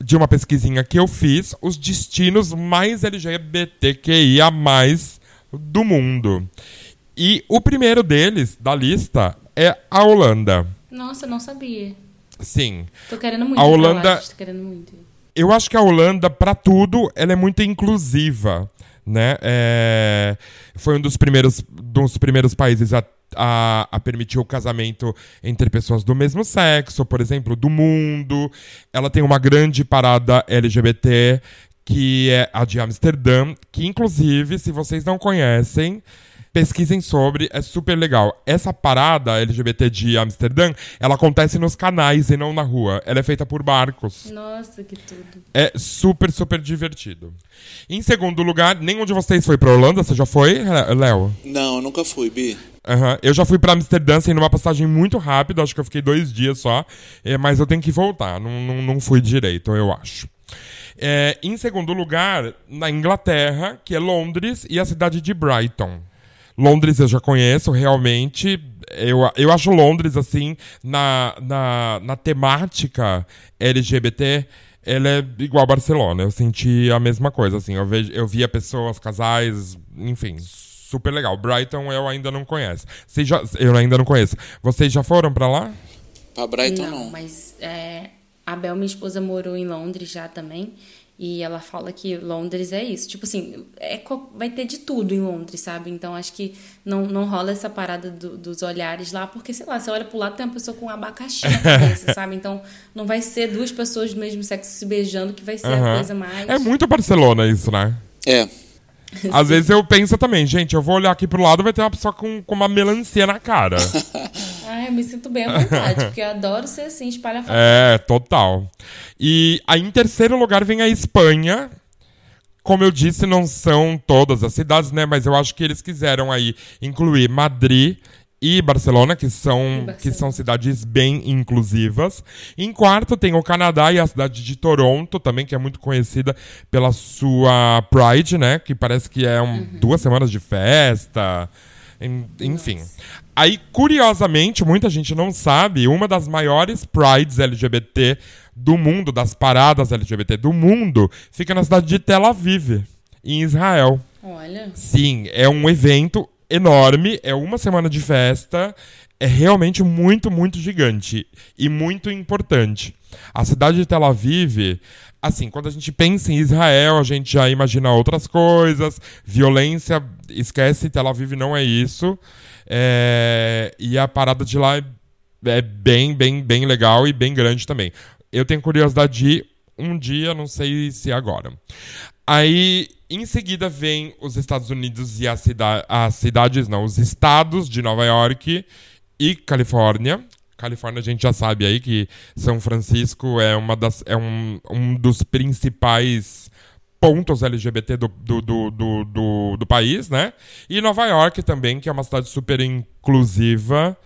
de uma pesquisinha que eu fiz, os destinos mais LGBTQIA do mundo. E o primeiro deles, da lista, é a Holanda. Nossa, não sabia. Sim. Tô querendo muito. A Holanda- lá, querendo muito. Eu acho que a Holanda, pra tudo, ela é muito inclusiva, né? É, Foi um dos primeiros, dos primeiros países a a, a, permitir o casamento entre pessoas do mesmo sexo, por exemplo, do mundo. Ela tem uma grande parada LGBT, que é a de Amsterdã, que inclusive, se vocês não conhecem, pesquisem sobre, é super legal. Essa parada LGBT de Amsterdã, ela acontece nos canais e não na rua. Ela é feita por barcos. Nossa, que tudo. É super, super divertido. Em segundo lugar, nenhum de vocês foi pra Holanda? Você já foi, Léo? Não, nunca fui, Bi. Uhum. Eu já fui pra Amsterdã, assim, numa passagem muito rápida, acho que eu fiquei dois dias só, é, mas eu tenho que voltar, não, não, não fui direito, eu acho. É, em segundo lugar, na Inglaterra, que é Londres e a cidade de Brighton. Londres eu já conheço, realmente. Eu, eu acho Londres, assim, na, na, na temática LGBT, ela é igual a Barcelona. Eu senti a mesma coisa, assim. Eu, vejo, eu via pessoas, casais, enfim, super legal. Brighton eu ainda não conheço. Vocês já, eu ainda não conheço. Vocês já foram para lá? Pra Brighton não. Não, mas é, a Bel, minha esposa, morou em Londres já também. E ela fala que Londres é isso. Tipo assim, é, vai ter de tudo em Londres, sabe? Então acho que não, não rola essa parada do, dos olhares lá, porque, sei lá, você olha pro lado tem uma pessoa com um abacaxi na cabeça, sabe? Então não vai ser duas pessoas do mesmo sexo se beijando que vai ser uhum. a coisa mais. É muito Barcelona isso, né? É. Às vezes eu penso também, gente, eu vou olhar aqui pro lado vai ter uma pessoa com, com uma melancia na cara. ah, eu me sinto bem à vontade, porque eu adoro ser assim, espalha É, total. E aí em terceiro lugar vem a Espanha. Como eu disse, não são todas as cidades, né? Mas eu acho que eles quiseram aí incluir Madrid e Barcelona, que são, Barcelona. que são cidades bem inclusivas. Em quarto tem o Canadá e a cidade de Toronto, também, que é muito conhecida pela sua Pride, né? Que parece que é um, uhum. duas semanas de festa. Enfim. Nossa. Aí, curiosamente, muita gente não sabe, uma das maiores Prides LGBT do mundo, das paradas LGBT do mundo, fica na cidade de Tel Aviv, em Israel. Olha. Sim, é um evento enorme, é uma semana de festa, é realmente muito, muito gigante e muito importante. A cidade de Tel Aviv, assim, quando a gente pensa em Israel, a gente já imagina outras coisas, violência, esquece, Tel Aviv não é isso. É, e a parada de lá é, é bem, bem, bem legal e bem grande também. Eu tenho curiosidade de ir um dia, não sei se agora. Aí em seguida vem os Estados Unidos e as, cida as cidades, não, os estados de Nova York e Califórnia. Califórnia a gente já sabe aí que São Francisco é, uma das, é um, um dos principais pontos LGBT do, do, do, do, do, país, né? E Nova York também, que é uma cidade super inclusiva.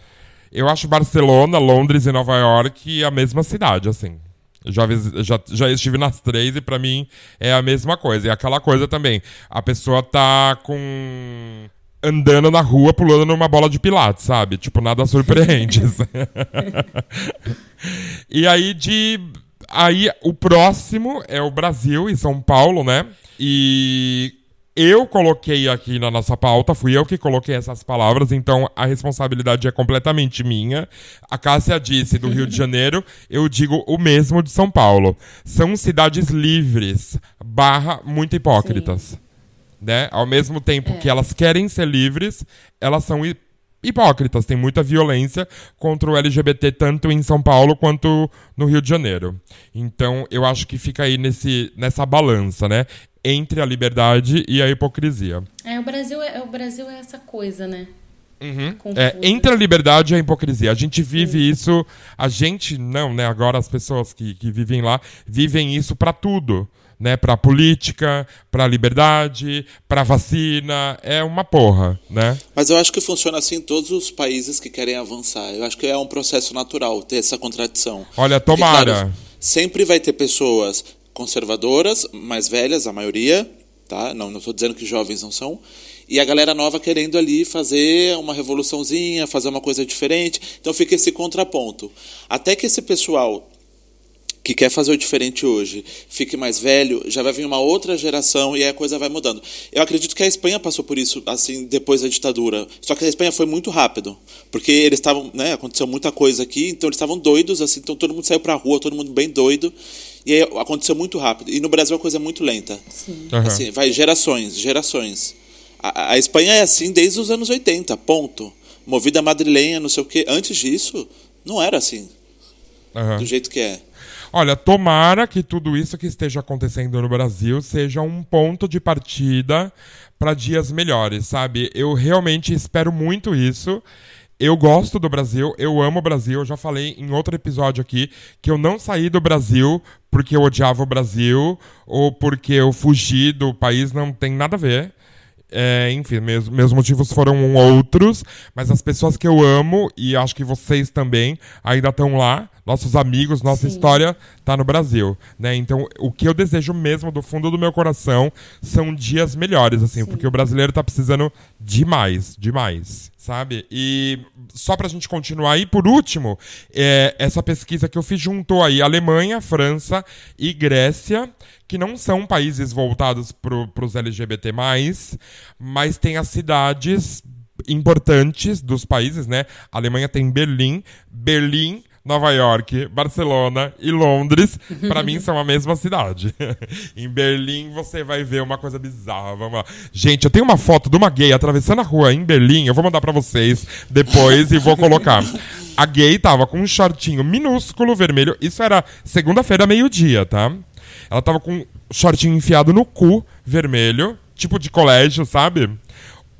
Eu acho Barcelona, Londres e Nova York a mesma cidade, assim. Já, já, já estive nas três e para mim é a mesma coisa. E aquela coisa também. A pessoa tá com. andando na rua pulando numa bola de pilates, sabe? Tipo, nada surpreende. e aí de. Aí o próximo é o Brasil e São Paulo, né? E eu coloquei aqui na nossa pauta, fui eu que coloquei essas palavras, então a responsabilidade é completamente minha. A Cássia disse do Rio de Janeiro, eu digo o mesmo de São Paulo. São cidades livres, barra muito hipócritas. Né? Ao mesmo tempo é. que elas querem ser livres, elas são hipócritas. Tem muita violência contra o LGBT, tanto em São Paulo quanto no Rio de Janeiro. Então, eu acho que fica aí nesse, nessa balança, né? Entre a liberdade e a hipocrisia. É, o Brasil é, o Brasil é essa coisa, né? Uhum. É, entre a liberdade e a hipocrisia. A gente vive Sim. isso. A gente, não, né? Agora as pessoas que, que vivem lá vivem isso para tudo né, para política, para liberdade, para vacina, é uma porra, né? Mas eu acho que funciona assim em todos os países que querem avançar. Eu acho que é um processo natural ter essa contradição. Olha, tomara. Porque, claro, sempre vai ter pessoas conservadoras, mais velhas, a maioria, tá? Não estou dizendo que jovens não são. E a galera nova querendo ali fazer uma revoluçãozinha, fazer uma coisa diferente. Então fica esse contraponto. Até que esse pessoal que quer fazer o diferente hoje fique mais velho, já vai vir uma outra geração e aí a coisa vai mudando. Eu acredito que a Espanha passou por isso assim depois da ditadura. Só que a Espanha foi muito rápido, porque eles estavam, né, aconteceu muita coisa aqui, então eles estavam doidos assim, então todo mundo saiu para a rua, todo mundo bem doido. E aí aconteceu muito rápido. E no Brasil a coisa é muito lenta. Sim. Uhum. Assim, vai gerações, gerações. A, a Espanha é assim desde os anos 80, ponto. movida madrilenha, não sei o quê. Antes disso, não era assim, Aham. do jeito que é. Olha, tomara que tudo isso que esteja acontecendo no Brasil seja um ponto de partida para dias melhores, sabe? Eu realmente espero muito isso. Eu gosto do Brasil, eu amo o Brasil. Eu já falei em outro episódio aqui que eu não saí do Brasil porque eu odiava o Brasil ou porque eu fugi do país, não tem nada a ver. É, enfim, meus, meus motivos foram outros, mas as pessoas que eu amo, e acho que vocês também, ainda estão lá. Nossos amigos, nossa Sim. história tá no Brasil, né? Então, o que eu desejo mesmo do fundo do meu coração são dias melhores, assim, porque o brasileiro tá precisando demais, demais, sabe? E só pra gente continuar aí, por último, é, essa pesquisa que eu fiz juntou aí Alemanha, França e Grécia, que não são países voltados para os LGBT+, mas tem as cidades importantes dos países, né? A Alemanha tem Berlim, Berlim, Nova York, Barcelona e Londres, pra mim são a mesma cidade. em Berlim você vai ver uma coisa bizarra. Vamos lá. Gente, eu tenho uma foto de uma gay atravessando a rua em Berlim, eu vou mandar pra vocês depois e vou colocar. A gay tava com um shortinho minúsculo vermelho, isso era segunda-feira, meio-dia, tá? Ela tava com um shortinho enfiado no cu vermelho, tipo de colégio, sabe?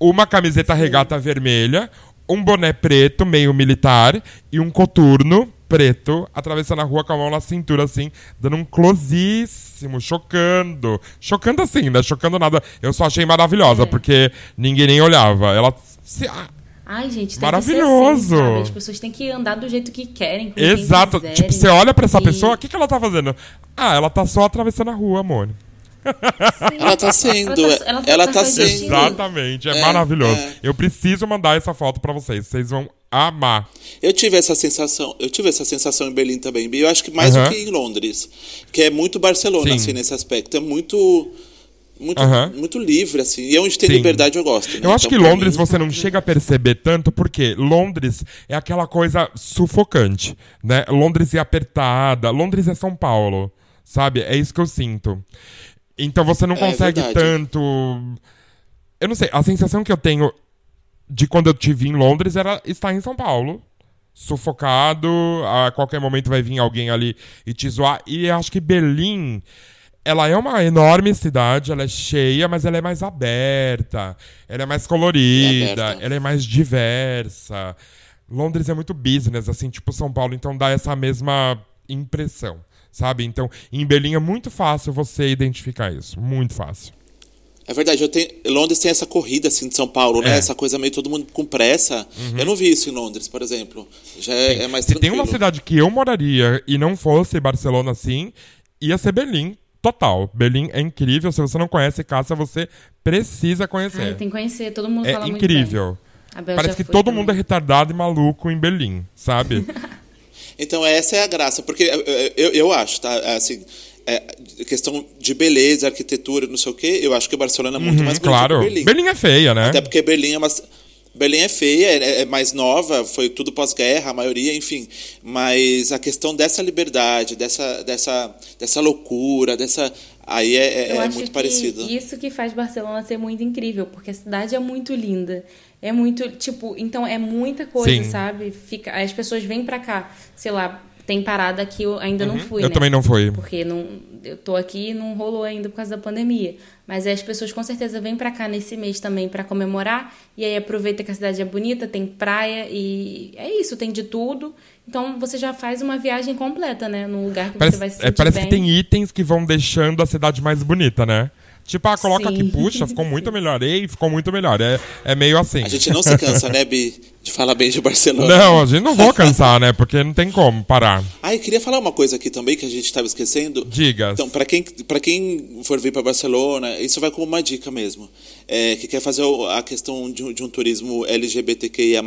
Uma camiseta regata vermelha, um boné preto, meio militar, e um coturno preto, atravessando a rua com a mão na cintura, assim, dando um closíssimo, chocando. Chocando assim, né? Chocando nada. Eu só achei maravilhosa, É. porque ninguém nem olhava. Ela. se- ah, Ai, gente, tem Maravilhoso. Que ser assim? As pessoas têm que andar do jeito que querem. Exato. quiserem. Tipo, você olha pra essa E- pessoa, o que, que ela tá fazendo? Ah, ela tá só atravessando a rua, amor. Sim. Ela tá sendo, Ela tá, ela ela tá tá sendo. Exatamente, é, É, maravilhoso. é. Eu preciso mandar essa foto pra vocês, vocês vão amar. Eu tive essa sensação, eu tive essa sensação em Berlim também. E eu acho que mais Aham. do que em Londres, que é muito Barcelona Sim. assim nesse aspecto, é muito muito, Aham. muito livre assim. E onde tem Sim. liberdade eu gosto. né? Eu acho Então, que Londres mim- você não chega a perceber tanto, porque Londres é aquela coisa sufocante, né? Londres é apertada, Londres é São Paulo, sabe? É isso que eu sinto. Então você não É consegue verdade. tanto. Eu não sei, a sensação que eu tenho de quando eu tive em Londres era estar em São Paulo. Sufocado, a qualquer momento vai vir alguém ali e te zoar. E eu acho que Berlim, ela é uma enorme cidade, ela é cheia, mas ela é mais aberta, ela é mais colorida, É ela é mais diversa. Londres é muito business, assim, tipo São Paulo, então dá essa mesma impressão, sabe? Então, em Berlim é muito fácil você identificar isso, muito fácil. É verdade, eu tenho, Londres tem essa corrida assim de São Paulo, né? É. Uhum. Essa coisa meio todo mundo com pressa. Eu não vi isso em Londres, por exemplo. Já é, é mais Se tem tranquilo. uma cidade que eu moraria e não fosse Barcelona assim, ia ser Berlim. Total. Berlim é incrível. Se você não conhece Cássia, você precisa conhecer. Ai, tem que conhecer, todo mundo é fala incrível. muito bem. A Bel Parece que todo também. mundo é retardado e maluco em Berlim, sabe? Então essa é a graça, porque eh, eu, eu acho, tá? Assim, é, questão de beleza, arquitetura, não sei o quê, eu acho que Barcelona é muito Uhum, mais bonito claro. que Berlim. Berlim é feia, né? Até porque Berlim é uma. Berlim é feia, é, é mais nova, foi tudo pós-guerra, a maioria, enfim. Mas a questão dessa liberdade, dessa, dessa, dessa loucura, dessa. Aí é, é- Eu é acho muito que parecido. Isso que faz Barcelona ser muito incrível, porque a cidade é muito linda. É muito, tipo, então é muita coisa, Sim. sabe? Fica, as pessoas vêm pra cá, sei lá, tem parada que eu ainda não fui, eu né? também não fui. Porque não, eu tô aqui e não rolou ainda por causa da pandemia. Mas aí as pessoas com certeza vêm pra cá nesse mês também pra comemorar. E aí aproveita que a cidade é bonita, tem praia e é isso, tem de tudo. Então você já faz uma viagem completa, né? Num lugar que Parece, você vai se é, sentir parece bem. que tem itens que vão deixando a cidade mais bonita, né? Tipo, ah, coloca aqui, Sim. puxa, ficou muito melhor. Ei, ficou muito melhor. É, é meio assim. A gente não se cansa, né, Bi, de falar bem de Barcelona. Não, a gente não vou cansar, né? Porque não tem como parar. Ah, eu queria falar uma coisa aqui também que a gente estava esquecendo. Diga. Então, para quem, pra quem for vir para Barcelona, isso vai como uma dica mesmo. É, que quer fazer a questão de, um- de um turismo LGBTQIA,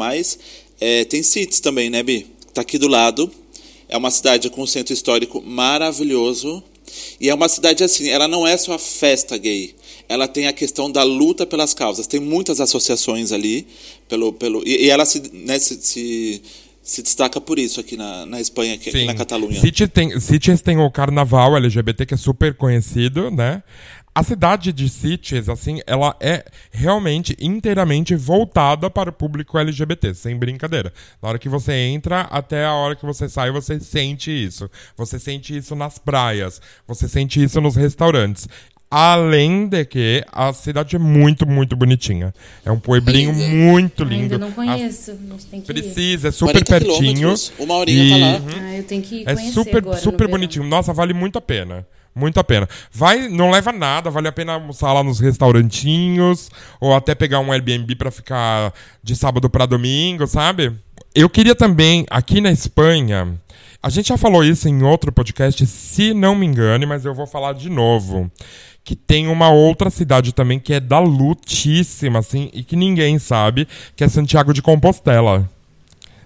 é, tem CITES também, né, Bi? Tá aqui do lado. É uma cidade com um centro histórico maravilhoso. E é uma cidade assim, ela não é só a festa gay. Ela tem a questão da luta pelas causas. Tem muitas associações ali. Pelo, pelo, e, e ela se, né, se, se, se destaca por isso aqui na, na Espanha, aqui, aqui na Catalunha. Sitges tem, Sitges tem o carnaval LGBT que é super conhecido, né? A cidade de Sitges, assim, ela é realmente inteiramente voltada para o público LGBT, sem brincadeira. Na hora que você entra, até a hora que você sai, você sente isso. Você sente isso nas praias, você sente isso nos restaurantes. Além de que a cidade é muito, muito bonitinha. É um pueblinho Linda. muito lindo. Ainda não conheço, mas tem que ir. Precisa, é super 40 pertinho. uma horinha E- tá lá. Ah, eu tenho que É conhecer super, agora no super verão. bonitinho. Nossa, vale muito a pena. Muito a pena. Vai, não leva nada, vale a pena almoçar lá nos restaurantinhos, ou até pegar um Airbnb pra ficar de sábado pra domingo, sabe? Eu queria também, aqui na Espanha, a gente já falou isso em outro podcast, se não me engane, mas eu vou falar de novo. Que tem uma outra cidade também que é da lutíssima, assim, e que ninguém sabe, que é Santiago de Compostela.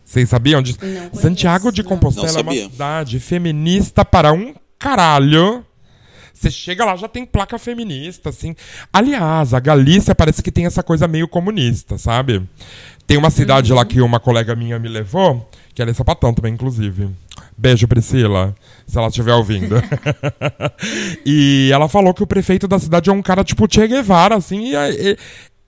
Vocês sabiam disso? Santiago de. Compostela Não é uma cidade feminista para um caralho. Você chega lá, já tem placa feminista, assim. Aliás, a Galícia parece que tem essa coisa meio comunista, sabe? Tem uma cidade lá que uma colega minha me levou, que ela é sapatão também, inclusive. Beijo, Priscila, se ela estiver ouvindo. e ela falou que o prefeito da cidade é um cara tipo Che Guevara, assim, e, e-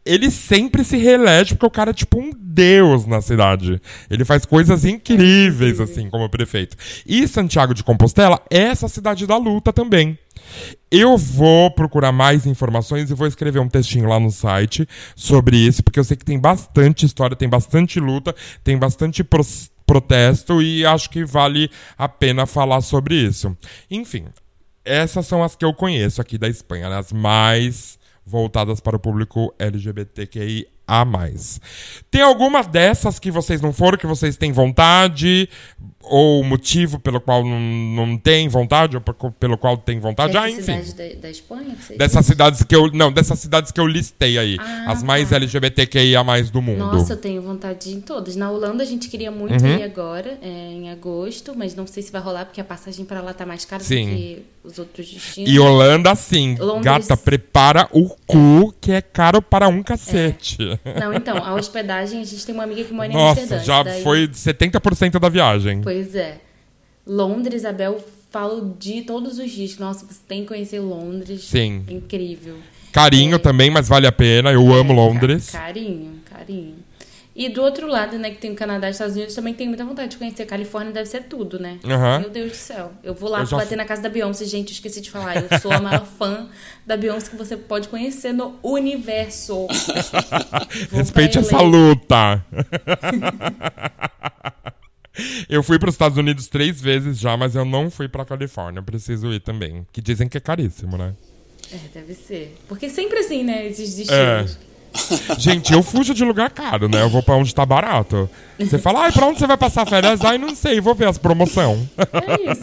ele sempre se reelege porque o cara é tipo um deus na cidade. Ele faz coisas incríveis, assim, como prefeito. E Santiago de Compostela é essa cidade da luta também. Eu vou procurar mais informações e vou escrever um textinho lá no site sobre isso, porque eu sei que tem bastante história, tem bastante luta, tem bastante pros- protesto e acho que vale a pena falar sobre isso. Enfim, essas são as que eu conheço aqui da Espanha, né? as mais voltadas para o público LGBTQIA+. Tem alguma dessas que vocês não foram, que vocês têm vontade, ou motivo pelo qual não, não tem vontade, ou pelo qual tem vontade? Essa ah, enfim. cidade da, da Espanha? Dessas cidades que eu. Não, dessas cidades que eu listei aí. Ah, as mais tá. LGBTQIA do mundo. Nossa, eu tenho vontade de ir em todas. Na Holanda a gente queria muito Uhum. ir agora, é, em agosto, mas não sei se vai rolar porque a passagem pra lá tá mais cara Sim. do que os outros destinos. E Holanda, sim. Londres- Gata, prepara o cu, que é caro para um cacete. Não, então, a hospedagem, a gente tem uma amiga que mora em Nossa, Amsterdã. já daí- foi 70% da viagem. Pois é. Londres, Isabel, falo de todos os dias. Nossa, você tem que conhecer Londres. Sim. É incrível. Carinho É. também, mas vale a pena. Eu amo É, Londres. ca- Carinho, carinho. E do outro lado, né, que tem o Canadá e Estados Unidos, também tenho muita vontade de conhecer. Califórnia deve ser tudo, né? Aham. Meu Deus do céu. Eu vou lá Eu bater fui- na casa da Beyoncé. Gente, eu esqueci de falar. Eu sou a maior fã da Beyoncé que você pode conhecer no universo. Respeite essa luta. eu fui para os Estados Unidos três vezes já, mas eu não fui para Califórnia. Preciso ir também. Que dizem que é caríssimo, né? É, deve ser. Porque sempre assim, né, esses É. Gente, eu fujo de lugar caro, né? Eu vou pra onde tá barato. Você fala, ai, pra onde você vai passar férias? Ai, não sei, vou ver as promoção. É isso.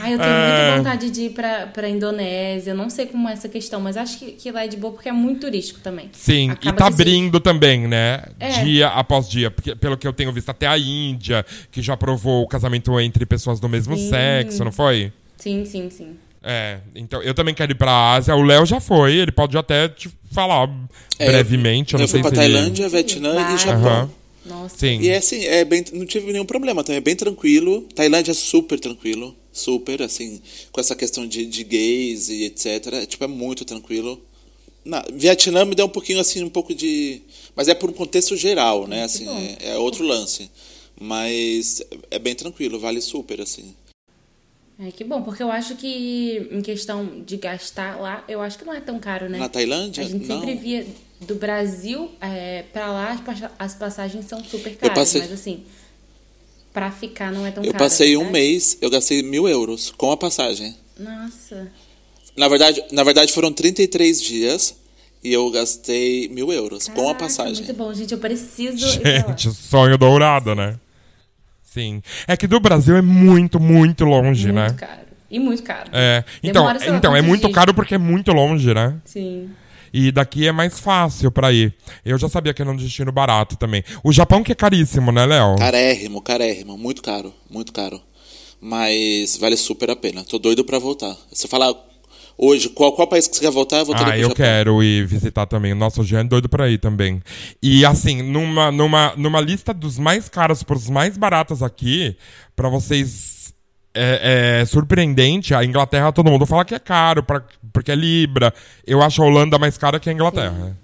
Ai, eu tenho É. muita vontade de ir pra, pra Indonésia. Eu não sei como é essa questão, mas acho que, que lá é de boa porque é muito turístico também. Sim, Acaba e tá abrindo também, né? É. Dia após dia. Porque, pelo que eu tenho visto, até a Índia, que já aprovou o casamento entre pessoas do mesmo Sim. sexo, não foi? Sim, sim, sim. É, então eu também quero ir pra Ásia. O Léo já foi, ele pode até te falar É, brevemente. Eu, não eu fui sei pra se ele- Tailândia, Vietnã Bali. e Japão. Aham. Nossa. Sim. E é assim, é bem, não tive nenhum problema também, é bem tranquilo. Tailândia é super tranquilo, super, assim, com essa questão de, de gays e etc. É, tipo, é muito tranquilo. Na, Vietnã me deu um pouquinho, assim, um pouco de... Mas é por um contexto geral, né, assim, é, é outro lance. Mas é bem tranquilo, vale super, assim. É, que bom, porque eu acho que em questão de gastar lá, eu acho que não é tão caro, né? Na Tailândia, A gente não. sempre via do Brasil é, pra lá, as passa- as passagens são super caras, passei- mas assim, pra ficar não é tão Eu caro. passei é um mês, eu gastei mil euros com a passagem. Nossa. Na verdade, na verdade foram 33 dias e eu gastei mil euros com a Caraca, passagem. Muito bom, gente. Eu preciso. Gente, sonho dourado, né? Sim. É que do Brasil é muito, muito longe, Muito né? caro. E muito caro. É. Então, Demora, lá, então é muito dias? caro porque é muito longe, né? Sim. E daqui é mais fácil pra ir. Eu já sabia que era um destino barato também. O Japão que é caríssimo, né, Léo? Carérrimo, carérrimo, muito caro, muito caro. Mas vale super a pena. Tô doido pra voltar. Se eu falar hoje qual, qual país que você quer voltar, eu vou ter Ah, eu quero ir visitar também. Nossa, o Jean é doido pra ir também. E assim, numa, numa, numa lista dos mais caros pros mais baratos aqui, pra vocês é, é surpreendente. A Inglaterra, todo mundo fala que é caro, pra, porque é Libra. Eu acho a Holanda mais cara que a Inglaterra.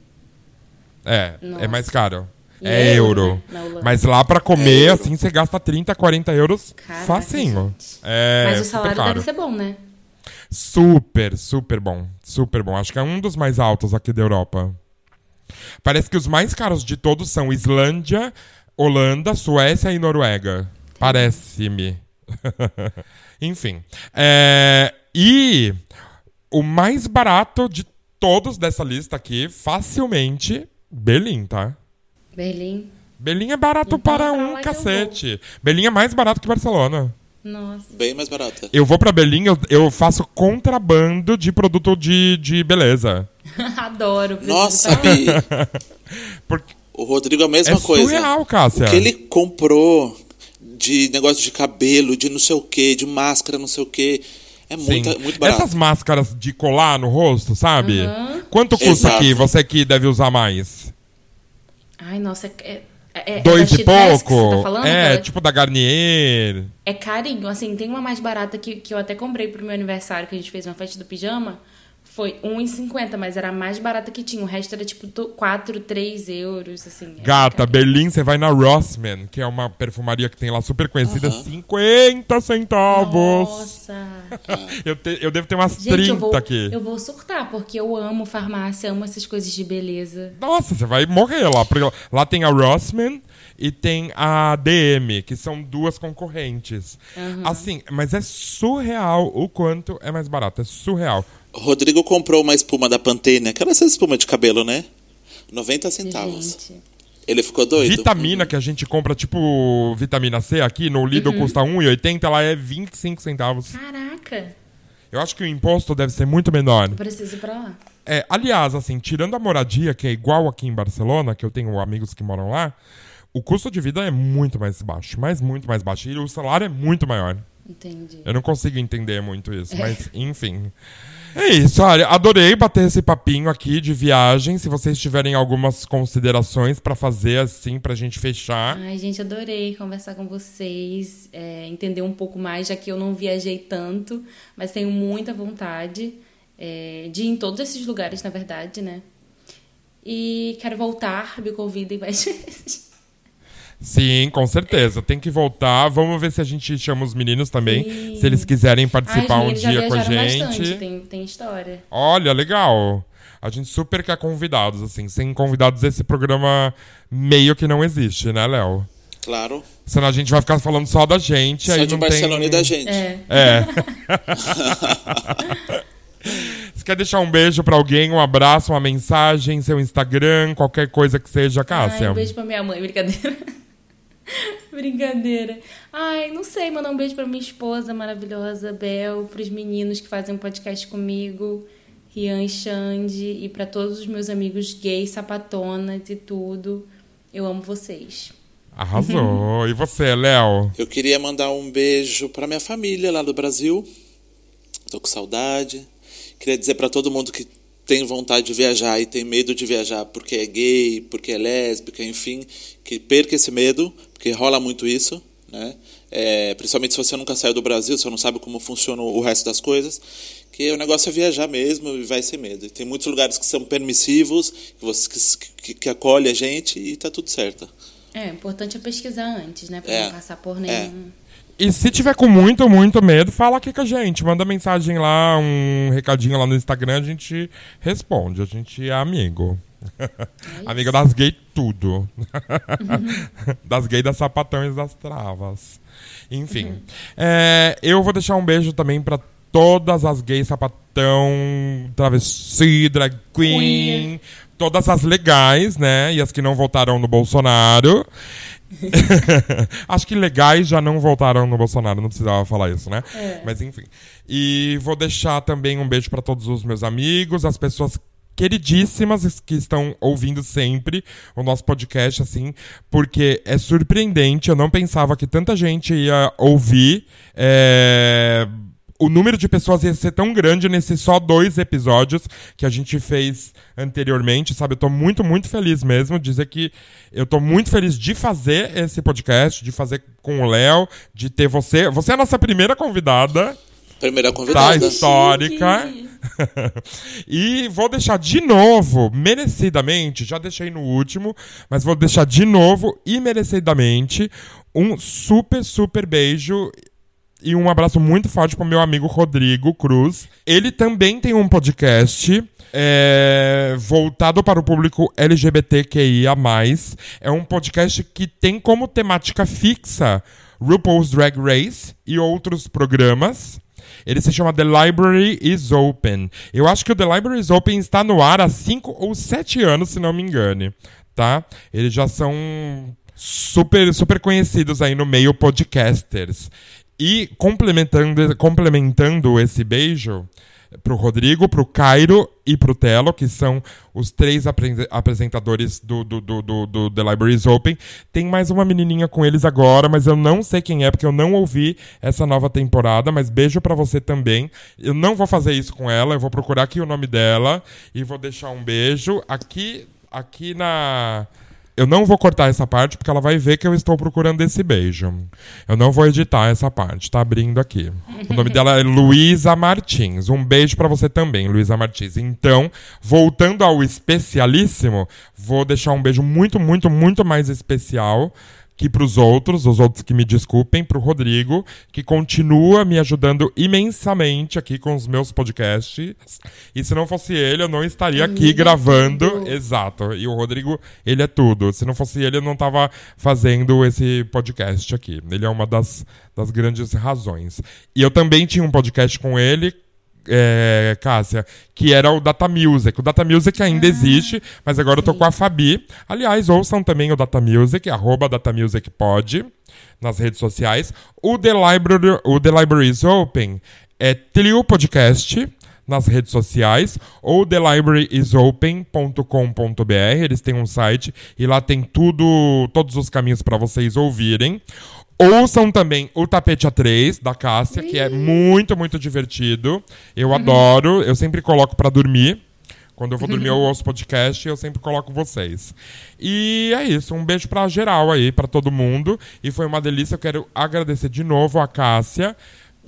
É, é Nossa. mais caro. E é é euro. Mas lá pra É comer, euro. assim, você gasta 30, 40 euros Caraca, facinho. É, Mas o salário caro. deve ser bom, né? Super, super bom. Super bom. Acho que é um dos mais altos aqui da Europa. Parece que os mais caros de todos são Islândia, Holanda, Suécia e Noruega. Parece-me. Enfim. É, e o mais barato de todos dessa lista aqui, facilmente, Berlim, tá? Berlim. Berlim é barato Então, para um cacete. Berlim é mais barato que Barcelona. Nossa. Bem mais barata. Eu vou pra Berlim, eu, eu faço contrabando de produto de, de beleza. Adoro. Nossa. Bi, Porque o Rodrigo é a mesma é coisa. surreal, Cássia. O que ele comprou de negócio de cabelo, de não sei o que, de máscara, não sei o que, é Sim. muito, muito barato. Essas máscaras de colar no rosto, sabe? Aham. Quanto custa Exato. aqui, você que deve usar mais? Ai, nossa, é, é, é Dois e Chidress que pouco? Tá falando? é, Aquela- tipo da Garnier. É carinho. Assim, tem uma mais barata que, que eu até comprei pro meu aniversário, que a gente fez uma festa do pijama. Foi R$1,50, mas era a mais barata que tinha. O resto era tipo to- 4, 3 euros, assim. Gata. Berlim, você vai na Rossmann, que é uma perfumaria que tem lá super conhecida, 50 centavos. Nossa. Eu, te- eu devo ter umas Gente, 30 eu vou, aqui. eu vou surtar, porque eu amo farmácia, amo essas coisas de beleza. Nossa, você vai morrer lá. Porque lá tem a Rossmann e tem a DM, que são duas concorrentes. Assim, mas é surreal o quanto é mais barato. É surreal. O Rodrigo comprou uma espuma da Pantene, aquela essa espuma de cabelo, né? 90 centavos. Gente. Ele ficou doido? Vitamina que a gente compra, tipo vitamina C aqui, no Lidl custa 1,80, ela é 25 centavos. Caraca, Eu acho que o imposto deve ser muito menor. eu preciso ir pra lá. É, aliás, assim, tirando a moradia, que é igual aqui em Barcelona, que eu tenho amigos que moram lá, o custo de vida é muito mais baixo, mas muito mais baixo. E o salário é muito maior. Entendi. Eu não consigo entender muito isso, mas enfim. É isso, olha, adorei bater esse papinho aqui de viagem. Se vocês tiverem algumas considerações pra fazer assim, pra gente fechar. Ai, gente, adorei conversar com vocês, é, entender um pouco mais, já que eu não viajei tanto, mas tenho muita vontade é, de ir em todos esses lugares, na verdade, né? E quero voltar, me convidem mais vezes. Sim, com certeza. Tem que voltar. Vamos ver se a gente chama os meninos também. Sim. Se eles quiserem Ai, participar um meninos já dia com a gente. bastante, tem, tem história. Olha, legal. A gente super quer convidados, assim. Sem convidados, esse programa meio que não existe, né, Léo? Claro. Senão a gente vai ficar falando só da gente. Só aí de não Barcelona tem... e da gente. É. É. Você quer deixar um beijo pra alguém, um abraço, uma mensagem, seu Instagram, qualquer coisa que seja, Cássia? Ai, um beijo pra minha mãe, brincadeira. brincadeira. Ai, não sei, mandar um beijo pra minha esposa maravilhosa, Bel, pros meninos que fazem um podcast comigo, Rian e Xande, e pra todos os meus amigos gays, sapatonas e tudo. Eu amo vocês. Arrasou. E você, Léo? Eu queria mandar um beijo pra minha família lá do Brasil. Tô com saudade. Queria dizer pra todo mundo que tem vontade de viajar e tem medo de viajar porque é gay, porque é lésbica, enfim, que perca esse medo, porque rola muito isso, né? É, principalmente se você nunca saiu do Brasil, você não sabe como funciona o resto das coisas, que o negócio é viajar mesmo e vai sem medo. E tem muitos lugares que são permissivos, que, você, que, que, que acolhe a gente e tá tudo certo. É, o importante é pesquisar antes, né? Pra É. não passar por nenhum. E se tiver com muito, muito medo, fala aqui com a gente. Manda mensagem lá, um recadinho lá no Instagram, a gente responde. A gente é amigo. Amigo das gays tudo. das gays, das sapatões, das travas. Enfim. É, eu vou deixar um beijo também pra todas as gays sapatão, travesti, drag queen, todas as legais, né? E as que não votaram no Bolsonaro. Acho que legais já não voltaram no Bolsonaro, não precisava falar isso, né? É. Mas enfim. E vou deixar também um beijo para todos os meus amigos, as pessoas queridíssimas que estão ouvindo sempre o nosso podcast, assim, porque é surpreendente. Eu não pensava que tanta gente ia ouvir. é, O número de pessoas ia ser tão grande nesses só dois episódios que a gente fez anteriormente, sabe? Eu tô muito, muito feliz mesmo. Dizer que eu tô muito feliz de fazer esse podcast, de fazer com o Léo, de ter você. Você é a nossa primeira convidada. Primeira Tá convidada. histórica. e vou deixar de novo, merecidamente, já deixei no último, mas vou deixar de novo e merecidamente um super, super beijo e um abraço muito forte pro meu amigo Rodrigo Cruz. Ele também tem um podcast é, voltado para o público LGBTQIA. É um podcast que tem como temática fixa RuPaul's Drag Race e outros programas. Ele se chama The Library is Open. Eu acho que o The Library is Open está no ar há 5 ou 7 anos, se não me engane. Tá? Eles já são super, super conhecidos aí no meio podcasters. E complementando, complementando esse beijo pro Rodrigo, pro Cairo e pro Telo, que são os três apre- apresentadores do, do, do, do, do The Libraries Open. Tem mais uma menininha com eles agora, mas eu não sei quem é, porque eu não ouvi essa nova temporada, mas beijo pra você também. Eu não vou fazer isso com ela, eu vou procurar aqui o nome dela e vou deixar um beijo aqui, aqui na... Eu não vou cortar essa parte porque ela vai ver que eu estou procurando esse beijo. Eu não vou editar essa parte, tá abrindo aqui. O nome dela é Luísa Martins. Um beijo pra você também, Luísa Martins. Então, voltando ao especialíssimo, vou deixar um beijo muito, muito, muito mais especial que pros outros, os outros que me desculpem, pro Rodrigo, que continua me ajudando imensamente aqui com os meus podcasts. E se não fosse ele, eu não estaria aqui gravando. Exato. E o Rodrigo, ele é tudo. Se não fosse ele, eu não tava fazendo esse podcast aqui. Ele é uma das, das grandes razões. E eu também tinha um podcast com ele, é, Cássia, que era o Data Music. O Data Music ainda existe, mas agora eu tô com a Fabi. Aliás, ouçam também o Data Music, arroba Data Music Pod, nas redes sociais. O The Library, o The Libraries Open é Trio Podcast nas redes sociais ou thelibrariesopen.com.br. Eles têm um site e lá tem tudo, todos os caminhos para vocês ouvirem. Ouçam também o Tapete A3 da Cássia, que é muito, muito divertido. Eu adoro, eu sempre coloco para dormir. Quando eu vou dormir, eu ouço podcast e eu sempre coloco vocês. E é isso, um beijo pra geral aí, pra todo mundo. E foi uma delícia. Eu quero agradecer de novo a Cássia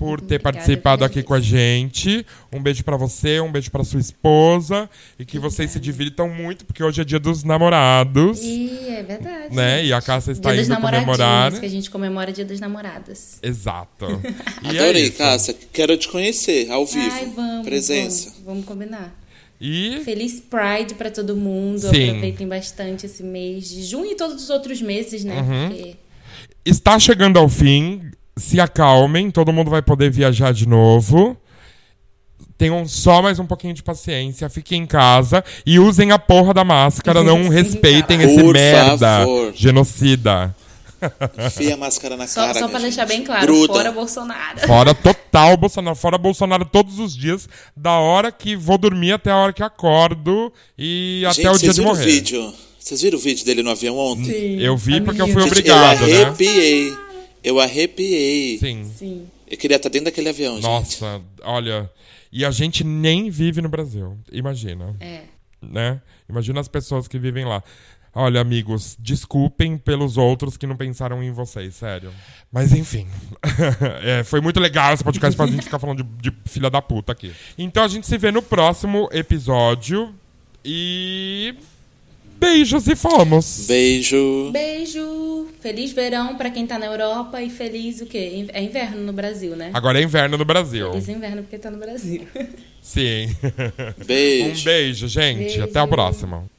por ter Obrigada, participado aqui com a gente. Um beijo pra você, um beijo pra sua esposa. E que vocês se divirtam muito, porque hoje é dia dos namorados. E é verdade. Né? E a Cássia está Dia dos indo comemorar. que a gente comemora dia das namoradas. Exato. E é Adorei, isso. Cássia. Quero te conhecer ao vivo. Ai, vamos. Presença. Vamos, vamos combinar. E Feliz Pride pra todo mundo. Sim. Aproveitem bastante esse mês de junho e todos os outros meses, né? Uhum. Porque está chegando ao fim. Se acalmem, todo mundo vai poder viajar de novo. Tenham só mais um pouquinho de paciência, fiquem em casa e usem a porra da máscara, não Sim, respeitem cara. esse Por merda favor. genocida. Enfia a máscara na só, cara. só pra gente. deixar bem claro, Gruda. fora Bolsonaro. Fora total Bolsonaro, fora Bolsonaro todos os dias, da hora que vou dormir até a hora que acordo e Gente, até o dia vocês de viram morrer. o vídeo? Vocês viram o vídeo dele no avião ontem? Eu vi porque eu fui Amigo. Gente, obrigado, eu né? Eu arrepiei. Sim. Sim. Eu queria estar dentro daquele avião, gente. Nossa, olha. E a gente nem vive no Brasil. Imagina. É. né? Imagina as pessoas que vivem lá. Olha, amigos, desculpem pelos outros que não pensaram em vocês, sério. Mas enfim. É, foi muito legal esse podcast pra gente ficar falando de, de filha da puta aqui. Então a gente se vê no próximo episódio. E. Beijos e fomos! Beijo. Beijo! Feliz verão pra quem tá na Europa e feliz o quê? É inverno no Brasil, né? Agora é inverno no Brasil. Feliz inverno porque tá no Brasil. Sim. Beijo. um beijo, gente. Beijo. Até a próxima.